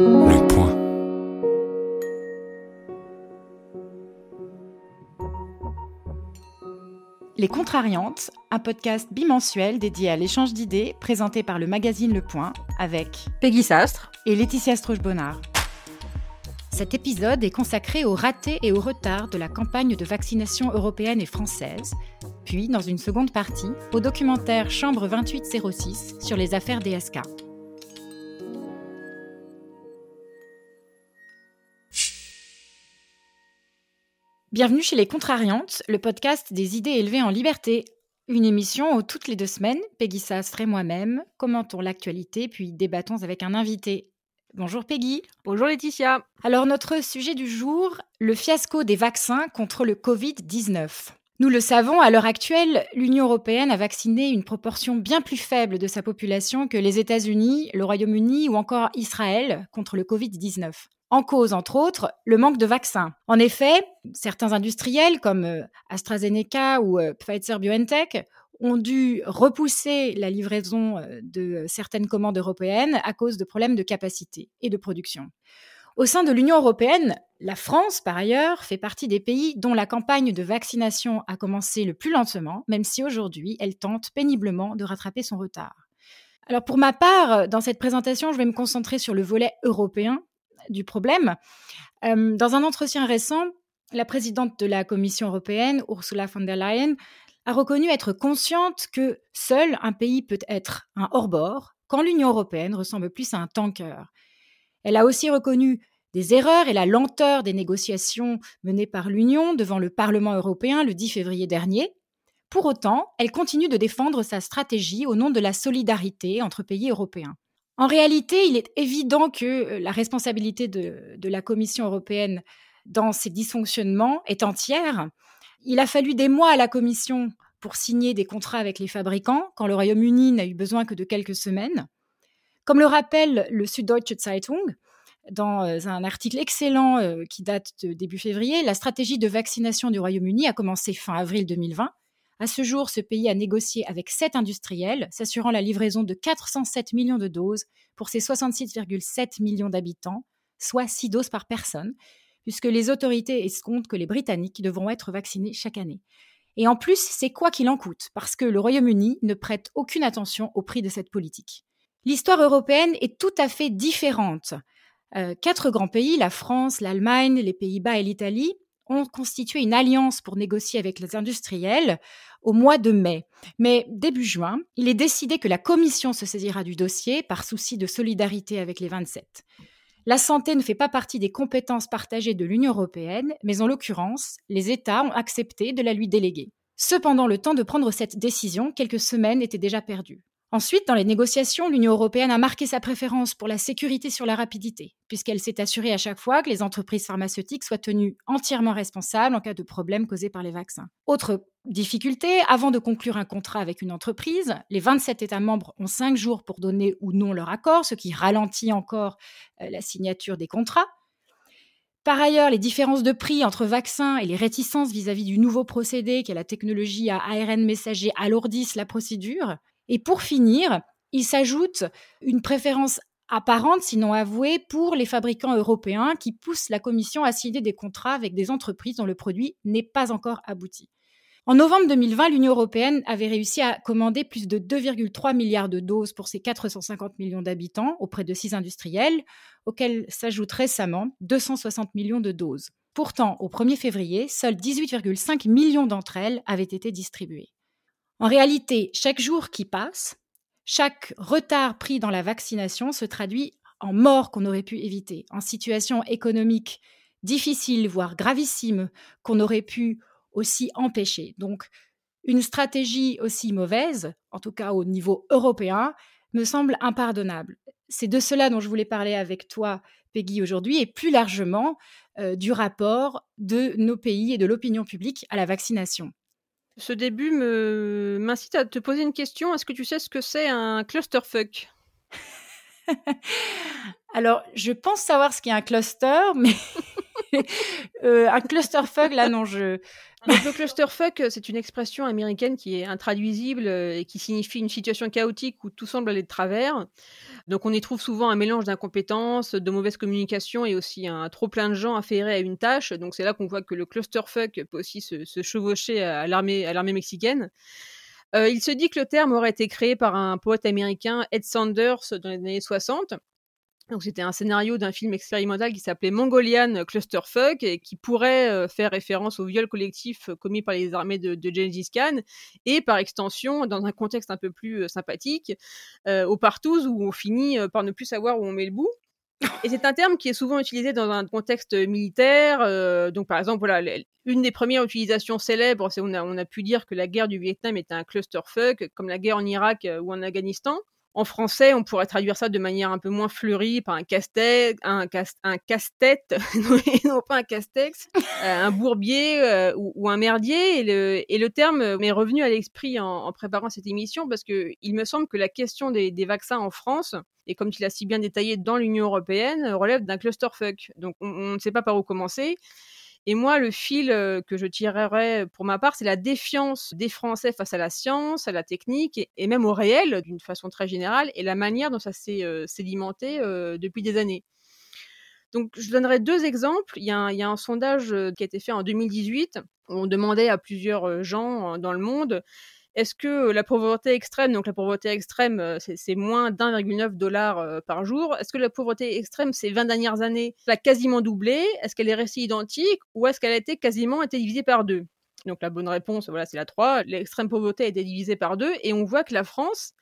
Le point. Les Contrariantes, un podcast bimensuel dédié à l'échange d'idées présenté par le magazine Le Point avec Peggy Sastre et Laetitia Stroche-Bonnard. Cet épisode est consacré aux ratés et aux retards de la campagne de vaccination européenne et française, puis, dans une seconde partie, au documentaire Chambre 2806 sur les affaires DSK. Bienvenue chez Les Contrariantes, le podcast des idées élevées en liberté. Une émission où toutes les deux semaines, Peggy Sastre et moi-même commentons l'actualité puis débattons avec un invité. Bonjour Peggy. Bonjour Laetitia. Alors notre sujet du jour, le fiasco des vaccins contre le Covid-19. Nous le savons, à l'heure actuelle, l'Union européenne a vacciné une proportion bien plus faible de sa population que les États-Unis, le Royaume-Uni ou encore Israël contre le Covid-19 en cause, entre autres, le manque de vaccins. En effet, certains industriels comme euh, AstraZeneca ou euh, Pfizer-BioNTech ont dû repousser la livraison euh, de certaines commandes européennes à cause de problèmes de capacité et de production. Au sein de l'Union européenne, la France, par ailleurs, fait partie des pays dont la campagne de vaccination a commencé le plus lentement, même si aujourd'hui elle tente péniblement de rattraper son retard. Alors pour ma part, dans cette présentation, je vais me concentrer sur le volet européen du problème. Euh, dans un entretien récent, la présidente de la Commission européenne, Ursula von der Leyen, a reconnu être consciente que seul un pays peut être un hors-bord quand l'Union européenne ressemble plus à un tanker. Elle a aussi reconnu des erreurs et la lenteur des négociations menées par l'Union devant le Parlement européen le 10 février dernier. Pour autant, elle continue de défendre sa stratégie au nom de la solidarité entre pays européens. En réalité, il est évident que euh, la responsabilité de, la Commission européenne dans ces dysfonctionnements est entière. Il a fallu des mois à la Commission pour signer des contrats avec les fabricants, quand le Royaume-Uni n'a eu besoin que de quelques semaines. Comme le rappelle le Süddeutsche Zeitung, dans euh, un article excellent euh, qui date de début février, la stratégie de vaccination du Royaume-Uni a commencé fin avril 2020 à ce jour, ce pays a négocié avec sept industriels, s'assurant la livraison de 407 millions de doses pour ses 66,7 millions d'habitants, soit 6 doses par personne, puisque les autorités escomptent que les Britanniques devront être vaccinés chaque année. Et en plus, c'est quoi qu'il en coûte, parce que le Royaume-Uni ne prête aucune attention au prix de cette politique. L'histoire européenne est tout à fait différente. Euh, quatre grands pays, la France, l'Allemagne, les Pays-Bas et l'Italie, ont constitué une alliance pour négocier avec les industriels au mois de mai. Mais début juin, il est décidé que la Commission se saisira du dossier par souci de solidarité avec les 27. La santé ne fait pas partie des compétences partagées de l'Union européenne, mais en l'occurrence, les États ont accepté de la lui déléguer. Cependant, le temps de prendre cette décision, quelques semaines, était déjà perdu. Ensuite, dans les négociations, l'Union européenne a marqué sa préférence pour la sécurité sur la rapidité, puisqu'elle s'est assurée à chaque fois que les entreprises pharmaceutiques soient tenues entièrement responsables en cas de problème causé par les vaccins. Autre difficulté, avant de conclure un contrat avec une entreprise, les 27 États membres ont 5 jours pour donner ou non leur accord, ce qui ralentit encore euh, la signature des contrats. Par ailleurs, les différences de prix entre vaccins et les réticences vis-à-vis -vis du nouveau procédé qu'est la technologie à ARN messager alourdissent la procédure. Et pour finir, il s'ajoute une préférence apparente, sinon avouée, pour les fabricants européens qui poussent la Commission à signer des contrats avec des entreprises dont le produit n'est pas encore abouti. En novembre 2020, l'Union européenne avait réussi à commander plus de 2,3 milliards de doses pour ses 450 millions d'habitants auprès de six industriels, auxquels s'ajoutent récemment 260 millions de doses. Pourtant, au 1er février, seuls 18,5 millions d'entre elles avaient été distribuées. En réalité, chaque jour qui passe, chaque retard pris dans la vaccination se traduit en mort qu'on aurait pu éviter, en situation économique difficile, voire gravissime, qu'on aurait pu aussi empêcher. Donc, une stratégie aussi mauvaise, en tout cas au niveau européen, me semble impardonnable. C'est de cela dont je voulais parler avec toi, Peggy, aujourd'hui, et plus largement euh, du rapport de nos pays et de l'opinion publique à la vaccination. Ce début m'incite à te poser une question. Est-ce que tu sais ce que c'est un clusterfuck? Alors, je pense savoir ce qu'est un cluster, mais euh, un clusterfuck, là, non, je le clusterfuck, c'est une expression américaine qui est intraduisible et qui signifie une situation chaotique où tout semble aller de travers. Donc on y trouve souvent un mélange d'incompétence, de mauvaise communication et aussi un trop plein de gens affairés à une tâche. Donc c'est là qu'on voit que le clusterfuck peut aussi se, chevaucher à l'armée, à l'armée mexicaine. Euh, il se dit que le terme aurait été créé par un poète américain, Ed Sanders, dans les années 60. Donc c'était un scénario d'un film expérimental qui s'appelait Mongolian Clusterfuck et qui pourrait euh, faire référence au viol collectif commis par les armées de, de Khan et par extension, dans un contexte un peu plus euh, sympathique, au Partouze où on finit par ne plus savoir où on met le bout. Et c'est un terme qui est souvent utilisé dans un contexte militaire. Euh, donc, par exemple, voilà, une des premières utilisations célèbres, c'est on a, on a pu dire que la guerre du Vietnam était un clusterfuck, comme la guerre en Irak euh, ou en Afghanistan. En français, on pourrait traduire ça de manière un peu moins fleurie par un casse-tête, un, casse, un casse-tête, non pas un castex, euh, un bourbier euh, ou, un merdier. Et le, terme m'est revenu à l'esprit en, préparant cette émission parce que il me semble que la question des, des vaccins en France, et comme tu l'as si bien détaillé dans l'Union européenne, relève d'un clusterfuck. Donc on ne sait pas par où commencer. Et moi, le fil euh, que je tirerais pour ma part, c'est la défiance des Français face à la science, à la technique et, même au réel d'une façon très générale et la manière dont ça s'est euh, sédimenté euh, depuis des années. Donc, je donnerai deux exemples. Il y, a un, sondage qui a été fait en 2018. Où on demandait à plusieurs gens dans le monde est-ce que la pauvreté extrême, donc la pauvreté extrême, euh, c'est moins d'1,9 dollars euh, par jour, est-ce que la pauvreté extrême ces 20 dernières années a quasiment doublé? Est-ce qu'elle est restée identique ou est-ce qu'elle a été quasiment divisée par deux? Donc la bonne réponse, voilà, c'est la 3. L'extrême pauvreté a été divisée par deux et on voit que la France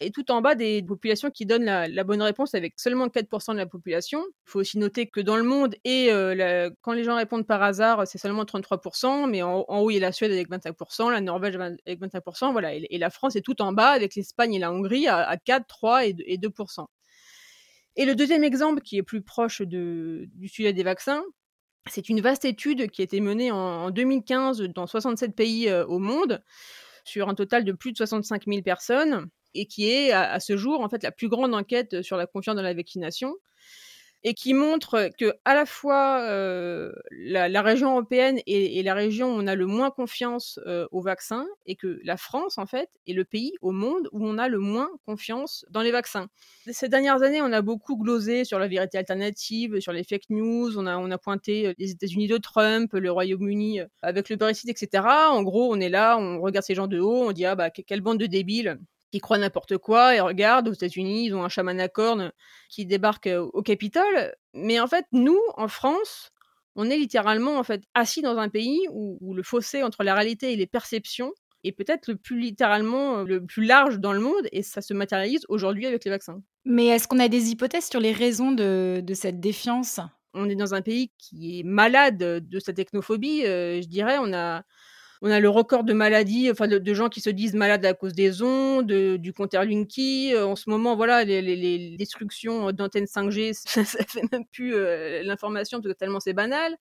et tout en bas des populations qui donnent la, bonne réponse avec seulement 4% de la population. Il faut aussi noter que dans le monde, et euh, quand les gens répondent par hasard, c'est seulement 33%, mais en, haut, il y a la Suède avec 25%, la Norvège avec 25%, voilà, et, la France est tout en bas avec l'Espagne et la Hongrie à, 4, 3 et, 2%. Et le deuxième exemple qui est plus proche du sujet des vaccins, c'est une vaste étude qui a été menée en, 2015 dans 67 pays euh, au monde, sur un total de plus de 65 000 personnes et qui est à, ce jour en fait la plus grande enquête sur la confiance dans la vaccination et qui montre que à la fois euh, la, région européenne et, la région où on a le moins confiance euh, aux vaccins et que la France en fait est le pays au monde où on a le moins confiance dans les vaccins. Ces dernières années, on a beaucoup glosé sur la vérité alternative, sur les fake news, on a, on a pointé les États-Unis de Trump, le Royaume-Uni avec le Brexit, etc. En gros, on est là, on regarde ces gens de haut, on dit ah bah quelle bande de débiles qui croient n'importe quoi et regardent aux États-Unis, ils ont un chaman à cornes qui débarque au Capitole. Mais en fait, nous, en France, on est littéralement en fait assis dans un pays où, le fossé entre la réalité et les perceptions est peut-être le plus littéralement le plus large dans le monde et ça se matérialise aujourd'hui avec les vaccins. Mais est-ce qu'on a des hypothèses sur les raisons de, cette défiance? On est dans un pays qui est malade de sa technophobie, je dirais. On a on a le record de maladies, enfin de, gens qui se disent malades à cause des ondes, du compteur Linky. Euh, en ce moment, voilà, les, destructions d'antennes 5G, ça, fait même plus euh, l'information parce que tellement c'est banal.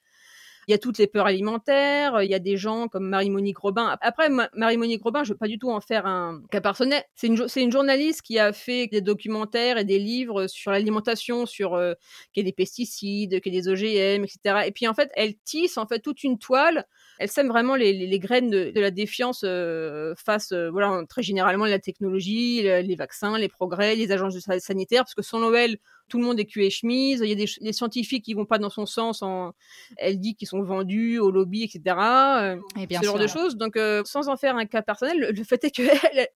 Il y a toutes les peurs alimentaires, il y a des gens comme Marie-Monique Robin. Après, Marie-Monique Robin, je veux pas du tout en faire un cas personnel. C'est une, c'est une journaliste qui a fait des documentaires et des livres sur l'alimentation, sur euh, qu'il y a des pesticides, qu'il y a des OGM, etc. Et puis en fait, elle tisse en fait toute une toile elle sème vraiment les, graines de, la défiance euh, face, euh, voilà, très généralement la technologie, les vaccins, les progrès, les agences sanitaires, parce que sans Noël, tout le monde est cul et chemise. Il y a des, scientifiques qui vont pas dans son sens. En, elle dit qu'ils sont vendus au lobby, etc. Euh, et bien ce genre de choses. Donc, sans en faire un cas personnel, le, fait est qu'elle,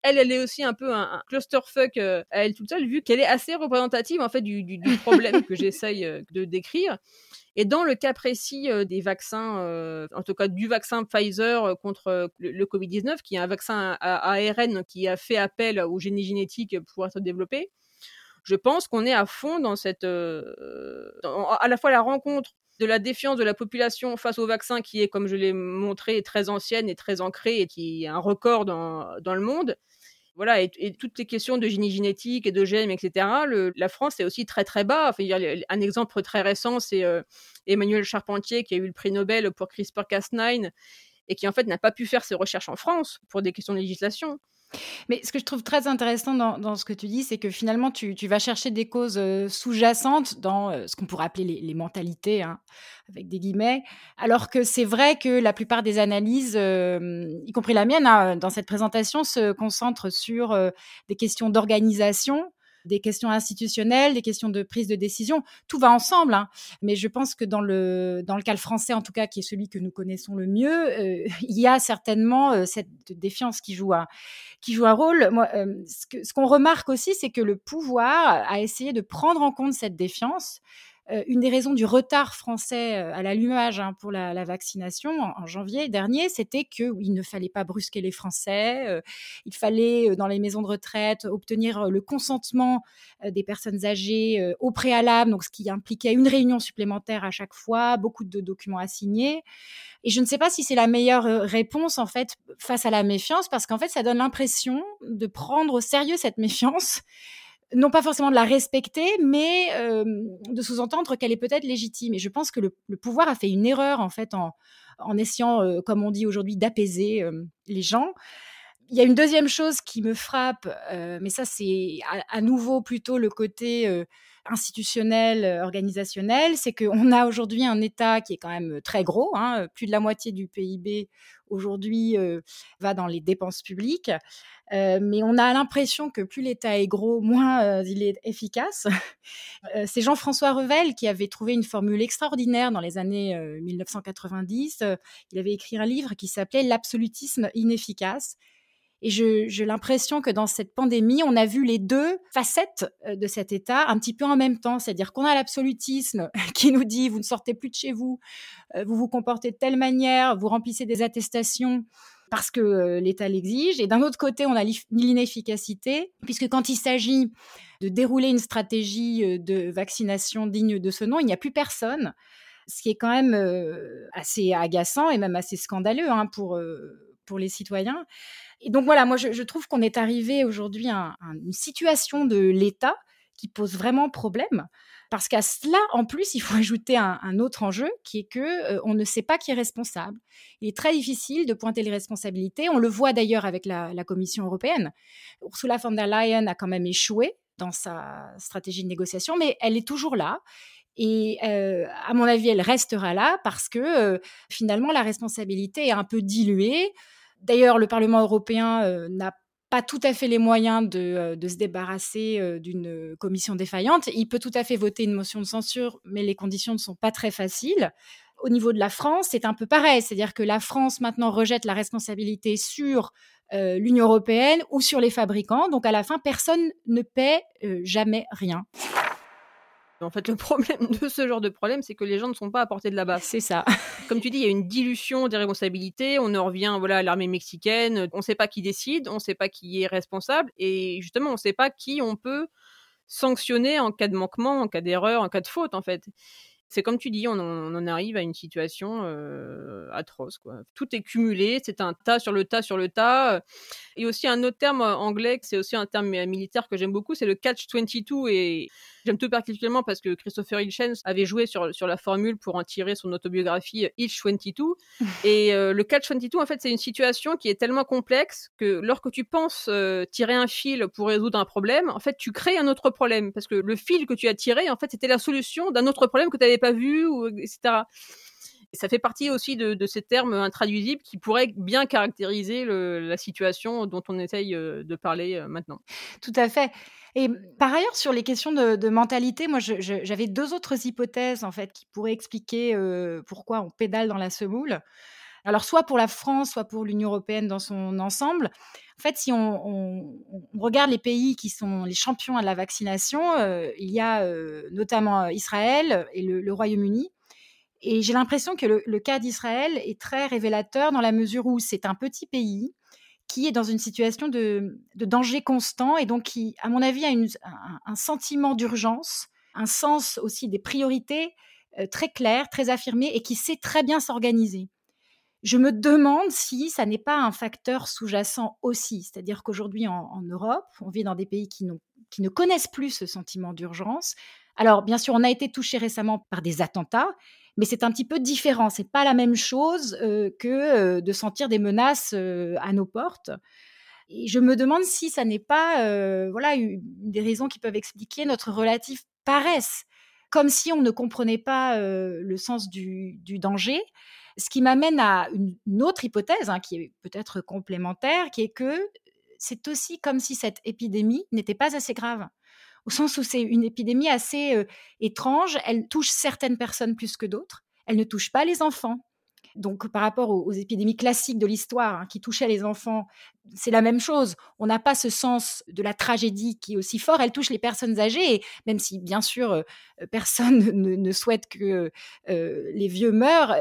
elle, elle est aussi un peu un, clusterfuck à elle toute seule, vu qu'elle est assez représentative en fait du, du problème que j'essaye de décrire. Et dans le cas précis euh, des vaccins, euh, en tout cas du vaccin Pfizer euh, contre le, Covid-19, qui est un vaccin à, ARN qui a fait appel au génie génétique pour être développé, je pense qu'on est à fond dans cette, à la fois la rencontre de la défiance de la population face au vaccin qui est, comme je l'ai montré, très ancienne et très ancrée et qui est un record dans, dans le monde, voilà, et, toutes les questions de génie génétique et de gènes, etc., la France est aussi très très bas. Enfin, un exemple très récent, c'est euh, Emmanuel Charpentier qui a eu le prix Nobel pour CRISPR-Cas9 et qui en fait n'a pas pu faire ses recherches en France pour des questions de législation. Mais ce que je trouve très intéressant dans, ce que tu dis, c'est que finalement, tu, vas chercher des causes euh, sous-jacentes dans euh, ce qu'on pourrait appeler les, mentalités, hein, avec des guillemets, alors que c'est vrai que la plupart des analyses, euh, y compris la mienne, hein, dans cette présentation, se concentrent sur des questions d'organisation des questions institutionnelles, des questions de prise de décision. Tout va ensemble. Hein. Mais je pense que dans le, dans le cas français, en tout cas, qui est celui que nous connaissons le mieux, euh, il y a certainement euh, cette défiance qui joue un, qui joue un rôle. Moi, euh, ce qu'on remarque aussi, c'est que le pouvoir a essayé de prendre en compte cette défiance euh, une des raisons du retard français euh, à l'allumage hein, pour la, vaccination en, janvier dernier, c'était qu'il ne fallait pas brusquer les Français, euh, il fallait dans les maisons de retraite obtenir le consentement des personnes âgées au préalable, donc ce qui impliquait une réunion supplémentaire à chaque fois, beaucoup de documents à signer. Et je ne sais pas si c'est la meilleure réponse en fait face à la méfiance, parce qu'en fait ça donne l'impression de prendre au sérieux cette méfiance non pas forcément de la respecter, mais euh, de sous-entendre qu'elle est peut-être légitime. Et je pense que le, pouvoir a fait une erreur, en fait, en, essayant, euh, comme on dit aujourd'hui, d'apaiser euh, les gens. Il y a une deuxième chose qui me frappe, mais ça, c'est à, nouveau plutôt le côté institutionnel, organisationnel, c'est qu'on a aujourd'hui un État qui est quand même très gros, hein, plus de la moitié du PIB aujourd'hui va dans les dépenses publiques. mais on a l'impression que plus l'État est gros, moins il est efficace. c'est Jean-François Revel qui avait trouvé une formule extraordinaire dans les années 1990. il avait écrit un livre qui s'appelait L'absolutisme inefficace. Et j'ai l'impression que dans cette pandémie, on a vu les deux facettes de cet État un petit peu en même temps. C'est-à-dire qu'on a l'absolutisme qui nous dit vous ne sortez plus de chez vous, vous vous comportez de telle manière, vous remplissez des attestations parce que l'État l'exige. Et d'un autre côté, on a l'inefficacité, puisque quand il s'agit de dérouler une stratégie de vaccination digne de ce nom, il n'y a plus personne. Ce qui est quand même assez agaçant et même assez scandaleux hein, pour, pour les citoyens. Et donc voilà, moi je, trouve qu'on est arrivé aujourd'hui à, une situation de l'État qui pose vraiment problème. Parce qu'à cela, en plus, il faut ajouter un, autre enjeu qui est que euh, on ne sait pas qui est responsable. Il est très difficile de pointer les responsabilités. On le voit d'ailleurs avec la, Commission européenne. Ursula von der Leyen a quand même échoué dans sa stratégie de négociation, mais elle est toujours là. Et euh, à mon avis, elle restera là parce que euh, finalement, la responsabilité est un peu diluée. D'ailleurs, le Parlement européen euh, n'a pas tout à fait les moyens de, euh, se débarrasser euh, d'une commission défaillante. Il peut tout à fait voter une motion de censure, mais les conditions ne sont pas très faciles. Au niveau de la France, c'est un peu pareil, c'est-à-dire que la France maintenant rejette la responsabilité sur l'Union européenne ou sur les fabricants. Donc à la fin, personne ne paie jamais rien. En fait, le problème de ce genre de problème, c'est que les gens ne sont pas à portée de la base. C'est ça. Comme tu dis, il y a une dilution des responsabilités. On en revient voilà, à l'armée mexicaine. On ne sait pas qui décide, on ne sait pas qui est responsable. Et justement, on ne sait pas qui on peut sanctionner en cas de manquement, en cas d'erreur, en cas de faute, en fait. C'est comme tu dis, on en, arrive à une situation euh, atroce. Quoi. Tout est cumulé, c'est un tas sur le tas sur le tas. Et aussi un autre terme anglais, c'est aussi un terme militaire que j'aime beaucoup, c'est le catch-22. Et j'aime tout particulièrement parce que Christopher Hitchens avait joué sur, sur la formule pour en tirer son autobiographie Hitch-22. Et euh, le catch-22, en fait, c'est une situation qui est tellement complexe que lorsque tu penses euh, tirer un fil pour résoudre un problème, en fait, tu crées un autre problème. Parce que le fil que tu as tiré, en fait, c'était la solution d'un autre problème que tu n'avais pas vu, ou, etc. Ça fait partie aussi de, ces termes intraduisibles qui pourraient bien caractériser la situation dont on essaye euh, de parler euh, maintenant. Tout à fait. Et par ailleurs, sur les questions de, mentalité, moi, j'avais deux autres hypothèses en fait qui pourraient expliquer euh, pourquoi on pédale dans la semoule. Alors, soit pour la France, soit pour l'Union européenne dans son ensemble. En fait, si on, regarde les pays qui sont les champions de la vaccination, il y a notamment Israël et le Royaume-Uni. Et j'ai l'impression que le, cas d'Israël est très révélateur dans la mesure où c'est un petit pays qui est dans une situation de, danger constant et donc qui, à mon avis, a un, sentiment d'urgence, un sens aussi des priorités euh, très clair, très affirmé et qui sait très bien s'organiser. Je me demande si ça n'est pas un facteur sous-jacent aussi, c'est-à-dire qu'aujourd'hui en, Europe, on vit dans des pays qui, qui ne connaissent plus ce sentiment d'urgence. Alors, bien sûr, on a été touché récemment par des attentats, mais c'est un petit peu différent. C'est pas la même chose euh, que euh, de sentir des menaces euh, à nos portes. Et je me demande si ça n'est pas voilà, une des raisons qui peuvent expliquer notre relative paresse, comme si on ne comprenait pas le sens du, danger. Ce qui m'amène à une, autre hypothèse, hein, qui est peut-être complémentaire, qui est que c'est aussi comme si cette épidémie n'était pas assez grave au sens où c'est une épidémie assez euh, étrange. Elle touche certaines personnes plus que d'autres. Elle ne touche pas les enfants. Donc, par rapport aux, épidémies classiques de l'histoire hein, qui touchaient les enfants, c'est la même chose. On n'a pas ce sens de la tragédie qui est aussi fort. Elle touche les personnes âgées, même si, bien sûr, euh, personne ne, souhaite que euh, les vieux meurent,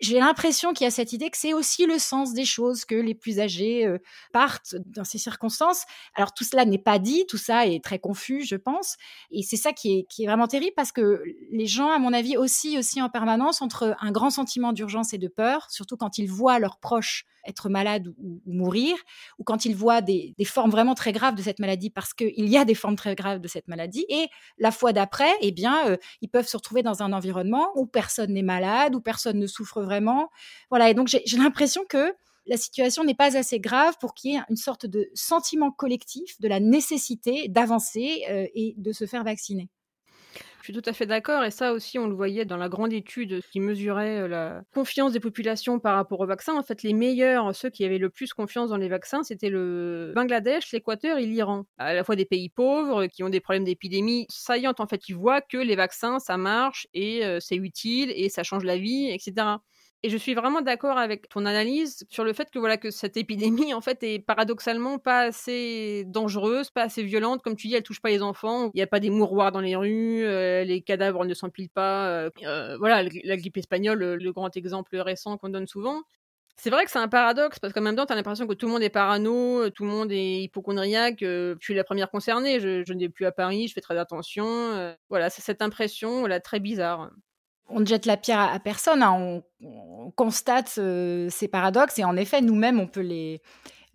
j'ai l'impression qu'il y a cette idée que c'est aussi le sens des choses que les plus âgés euh, partent dans ces circonstances. Alors tout cela n'est pas dit, tout ça est très confus, je pense, et c'est ça qui est, qui est vraiment terrible parce que les gens, à mon avis, aussi aussi en permanence entre un grand sentiment d'urgence et de peur, surtout quand ils voient leurs proches être malades ou, mourir, ou quand ils voient des, des, formes vraiment très graves de cette maladie, parce qu'il y a des formes très graves de cette maladie, et la fois d'après, eh bien, euh, ils peuvent se retrouver dans un environnement où personne n'est malade, où personne ne souffre vraiment. Voilà, et donc j'ai l'impression que la situation n'est pas assez grave pour qu'il y ait une sorte de sentiment collectif de la nécessité d'avancer euh, et de se faire vacciner. Je suis tout à fait d'accord, et ça aussi, on le voyait dans la grande étude qui mesurait euh, la confiance des populations par rapport aux vaccins. En fait, les meilleurs, ceux qui avaient le plus confiance dans les vaccins, c'était le Bangladesh, l'Équateur et l'Iran. À la fois des pays pauvres qui ont des problèmes d'épidémie saillantes. En fait, ils voient que les vaccins, ça marche et euh, c'est utile et ça change la vie, etc. Et je suis vraiment d'accord avec ton analyse sur le fait que voilà que cette épidémie en fait est paradoxalement pas assez dangereuse, pas assez violente, comme tu dis, elle touche pas les enfants. Il n'y a pas des mouroirs dans les rues, euh, les cadavres ne s'empilent pas. Euh, euh, voilà, la grippe espagnole, le, grand exemple récent qu'on donne souvent. C'est vrai que c'est un paradoxe parce qu'en même temps, tu as l'impression que tout le monde est parano, tout le monde est hypochondriaque. je suis la première concernée, je, je n'ai plus à Paris, je fais très attention. voilà, c'est cette impression voilà, très bizarre on ne jette la pierre à, personne, hein. on, constate ces paradoxes et en effet, nous-mêmes, on peut les,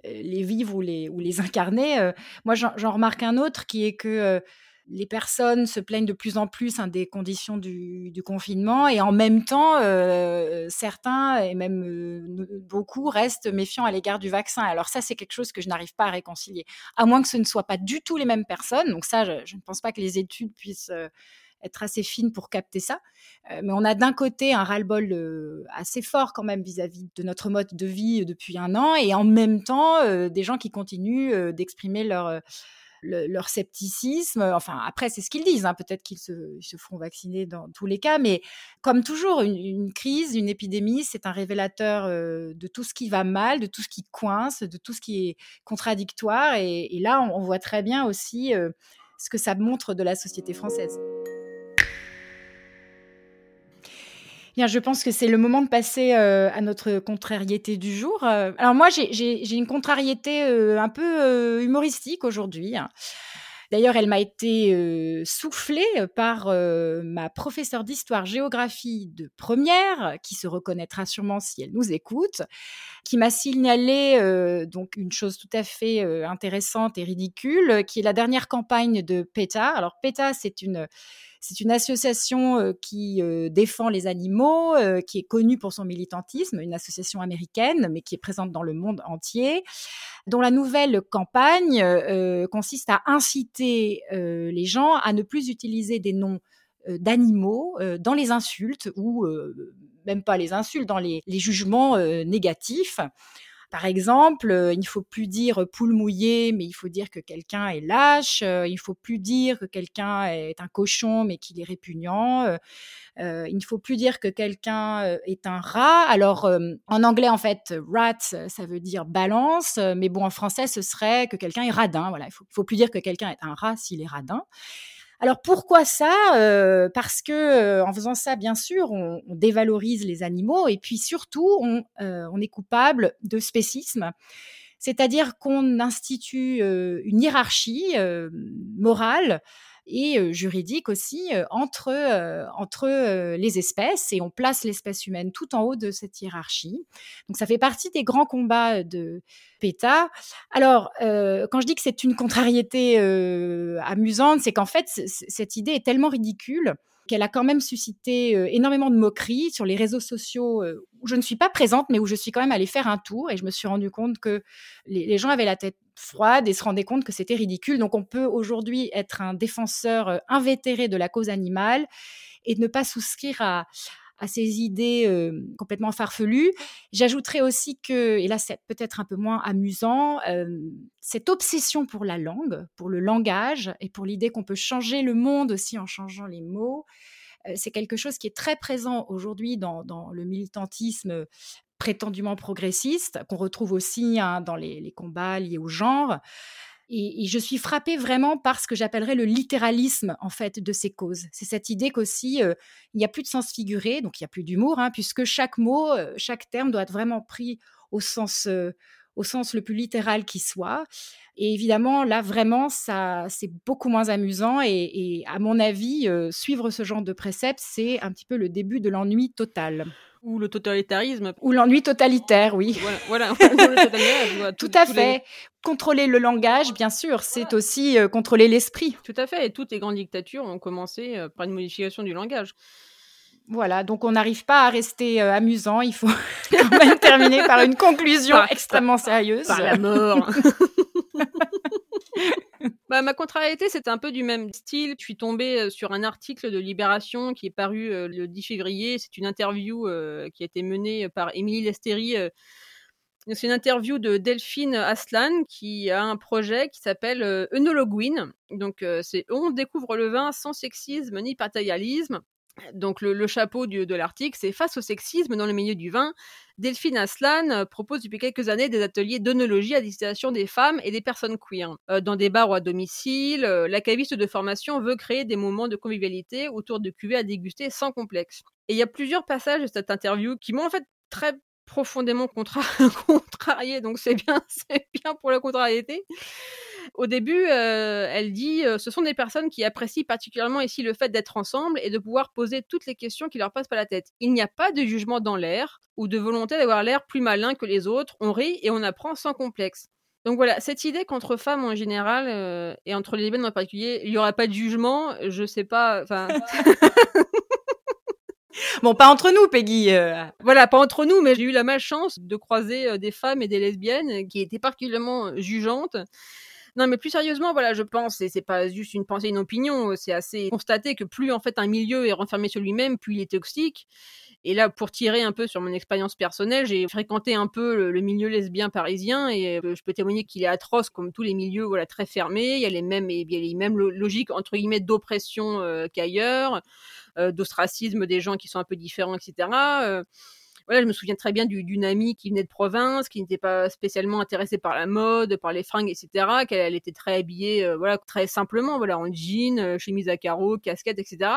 les vivre ou les, incarner. Euh. moi, j'en remarque un autre qui est que euh, les personnes se plaignent de plus en plus hein, des conditions du, confinement et en même temps, euh, certains et même beaucoup restent méfiants à l'égard du vaccin. Alors ça, c'est quelque chose que je n'arrive pas à réconcilier, à moins que ce ne soit pas du tout les mêmes personnes. Donc ça, je ne pense pas que les études puissent être assez fine pour capter ça. Euh, mais on a d'un côté un ras-le-bol euh, assez fort quand même vis-à-vis de notre mode de vie depuis un an, et en même temps euh, des gens qui continuent d'exprimer leur leur scepticisme. Enfin, après, c'est ce qu'ils disent. Hein. Peut-être qu'ils se, se, feront vacciner dans tous les cas. Mais comme toujours, une, crise, une épidémie, c'est un révélateur de tout ce qui va mal, de tout ce qui coince, de tout ce qui est contradictoire. Et, là, on voit très bien aussi ce que ça montre de la société française. Bien, je pense que c'est le moment de passer euh, à notre contrariété du jour. Euh, alors moi, j'ai une contrariété euh, un peu humoristique aujourd'hui. D'ailleurs, elle m'a été soufflée par ma professeure d'histoire-géographie de première, qui se reconnaîtra sûrement si elle nous écoute, qui m'a signalé donc une chose tout à fait intéressante et ridicule, qui est la dernière campagne de PETA. Alors PETA, c'est une c'est une association euh, qui euh, défend les animaux, euh, qui est connue pour son militantisme, une association américaine, mais qui est présente dans le monde entier, dont la nouvelle campagne consiste à inciter les gens à ne plus utiliser des noms d'animaux dans les insultes ou même pas les insultes, dans les, les jugements négatifs. Par exemple, euh, il ne faut plus dire poule mouillée, mais il faut dire que quelqu'un est lâche. Euh, il ne faut plus dire que quelqu'un est un cochon, mais qu'il est répugnant. Euh, il ne faut plus dire que quelqu'un est un rat. Alors, en anglais, en fait, rat, ça veut dire balance, mais bon, en français, ce serait que quelqu'un est radin. Voilà, il faut, faut, plus dire que quelqu'un est un rat s'il est radin. Alors pourquoi ça euh, Parce que euh, en faisant ça, bien sûr, on, dévalorise les animaux et puis surtout, on, euh, on est coupable de spécisme. C'est-à-dire qu'on institue une hiérarchie morale et juridique aussi entre, entre les espèces et on place l'espèce humaine tout en haut de cette hiérarchie. Donc ça fait partie des grands combats de PETA. Alors, quand je dis que c'est une contrariété amusante, c'est qu'en fait, cette idée est tellement ridicule qu'elle a quand même suscité énormément de moqueries sur les réseaux sociaux je ne suis pas présente, mais où je suis quand même allée faire un tour et je me suis rendu compte que les, gens avaient la tête froide et se rendaient compte que c'était ridicule. Donc on peut aujourd'hui être un défenseur euh, invétéré de la cause animale et ne pas souscrire à, ces idées euh, complètement farfelues. J'ajouterais aussi que, et là c'est peut-être un peu moins amusant, euh, cette obsession pour la langue, pour le langage et pour l'idée qu'on peut changer le monde aussi en changeant les mots, c'est quelque chose qui est très présent aujourd'hui dans, le militantisme prétendument progressiste, qu'on retrouve aussi hein, dans les, combats liés au genre. Et, je suis frappée vraiment par ce que j'appellerais le littéralisme en fait de ces causes. C'est cette idée qu'aussi il n'y a plus de sens figuré, donc il n'y a plus d'humour, hein, puisque chaque mot, chaque terme doit être vraiment pris au sens au sens le plus littéral qui soit. Et évidemment, là, vraiment, ça, c'est beaucoup moins amusant. Et, à mon avis, euh, suivre ce genre de préceptes, c'est un petit peu le début de l'ennui total. Ou le totalitarisme. Ou l'ennui totalitaire, oui. Voilà, tout, à fait. Contrôler le langage, bien sûr, c'est aussi euh, contrôler l'esprit. Tout à fait. Et toutes les grandes dictatures ont commencé euh, par une modification du langage. Voilà, donc on n'arrive pas à rester euh, amusant, il faut quand même terminer par une conclusion extrêmement sérieuse. Par la mort. Bah, ma contrariété, c'est un peu du même style. Je suis tombée euh, sur un article de Libération qui est paru euh, le 10 février. C'est une interview qui a été menée par Émilie Lesteri. c'est une interview de Delphine Aslan qui a un projet qui s'appelle Enologuine. Donc, c'est On découvre le vin sans sexisme ni paternalisme. Donc le, chapeau de l'article, c'est face au sexisme dans le milieu du vin. Delphine Aslan euh, propose depuis quelques années des ateliers d'onologie à destination des femmes et des personnes queer. Euh, dans des bars ou à domicile, euh, la caviste de formation veut créer des moments de convivialité autour de cuvées à déguster sans complexe. Et il y a plusieurs passages de cette interview qui m'ont en fait très profondément contra contrarié, donc c'est bien, c'est bien pour la contrariété. Au début, euh, elle dit euh, ce sont des personnes qui apprécient particulièrement ici le fait d'être ensemble et de pouvoir poser toutes les questions qui leur passent par la tête. Il n'y a pas de jugement dans l'air ou de volonté d'avoir l'air plus malin que les autres. On rit et on apprend sans complexe. Donc voilà, cette idée qu'entre femmes en général euh, et entre les lesbiennes en particulier, il n'y aura pas de jugement, je sais pas. Enfin. Bon, pas entre nous, Peggy. Voilà, pas entre nous, mais j'ai eu la malchance de croiser des femmes et des lesbiennes qui étaient particulièrement jugeantes non, mais plus sérieusement, voilà, je pense, et c'est pas juste une pensée, une opinion, c'est assez constaté que plus en fait un milieu est renfermé sur lui-même, plus il est toxique. Et là, pour tirer un peu sur mon expérience personnelle, j'ai fréquenté un peu le, milieu lesbien parisien et euh, je peux témoigner qu'il est atroce comme tous les milieux, voilà, très fermés. Il y a les mêmes, il y a les mêmes logiques entre guillemets d'oppression euh, qu'ailleurs, euh, d'ostracisme des gens qui sont un peu différents, etc je me souviens très bien d'une amie qui venait de province, qui n'était pas spécialement intéressée par la mode, par les fringues, etc. Qu'elle était très habillée, euh, voilà, très simplement, voilà, en jean, euh, chemise à carreaux, casquette, etc.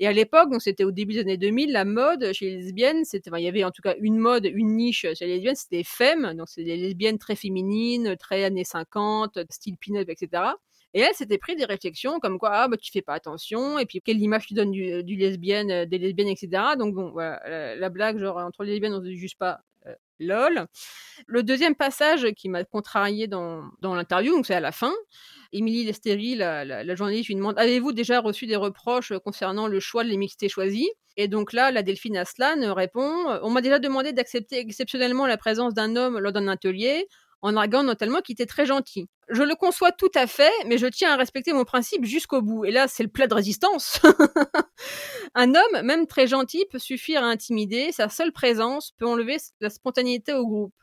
Et à l'époque, donc c'était au début des années 2000, la mode chez les lesbiennes, c'était, il y avait en tout cas une mode, une niche chez les lesbiennes, c'était femme, donc c'est des lesbiennes très féminines, très années 50, style pin-up, etc. Et elle s'était pris des réflexions comme quoi, ah, bah, tu fais pas attention, et puis quelle image tu donnes du, du lesbienne, euh, des lesbiennes, etc. Donc bon, voilà, la, blague, genre, entre les lesbiennes, on ne juge pas. Euh, lol. Le deuxième passage qui m'a contrarié dans, dans l'interview, donc c'est à la fin. Émilie Lesteri, la, la, journaliste, lui demande Avez-vous déjà reçu des reproches concernant le choix de les choisis Et donc là, la Delphine Aslan répond On m'a déjà demandé d'accepter exceptionnellement la présence d'un homme lors d'un atelier en arguant notamment qu'il était très gentil. Je le conçois tout à fait, mais je tiens à respecter mon principe jusqu'au bout. Et là, c'est le plat de résistance. un homme, même très gentil, peut suffire à intimider. Sa seule présence peut enlever la spontanéité au groupe.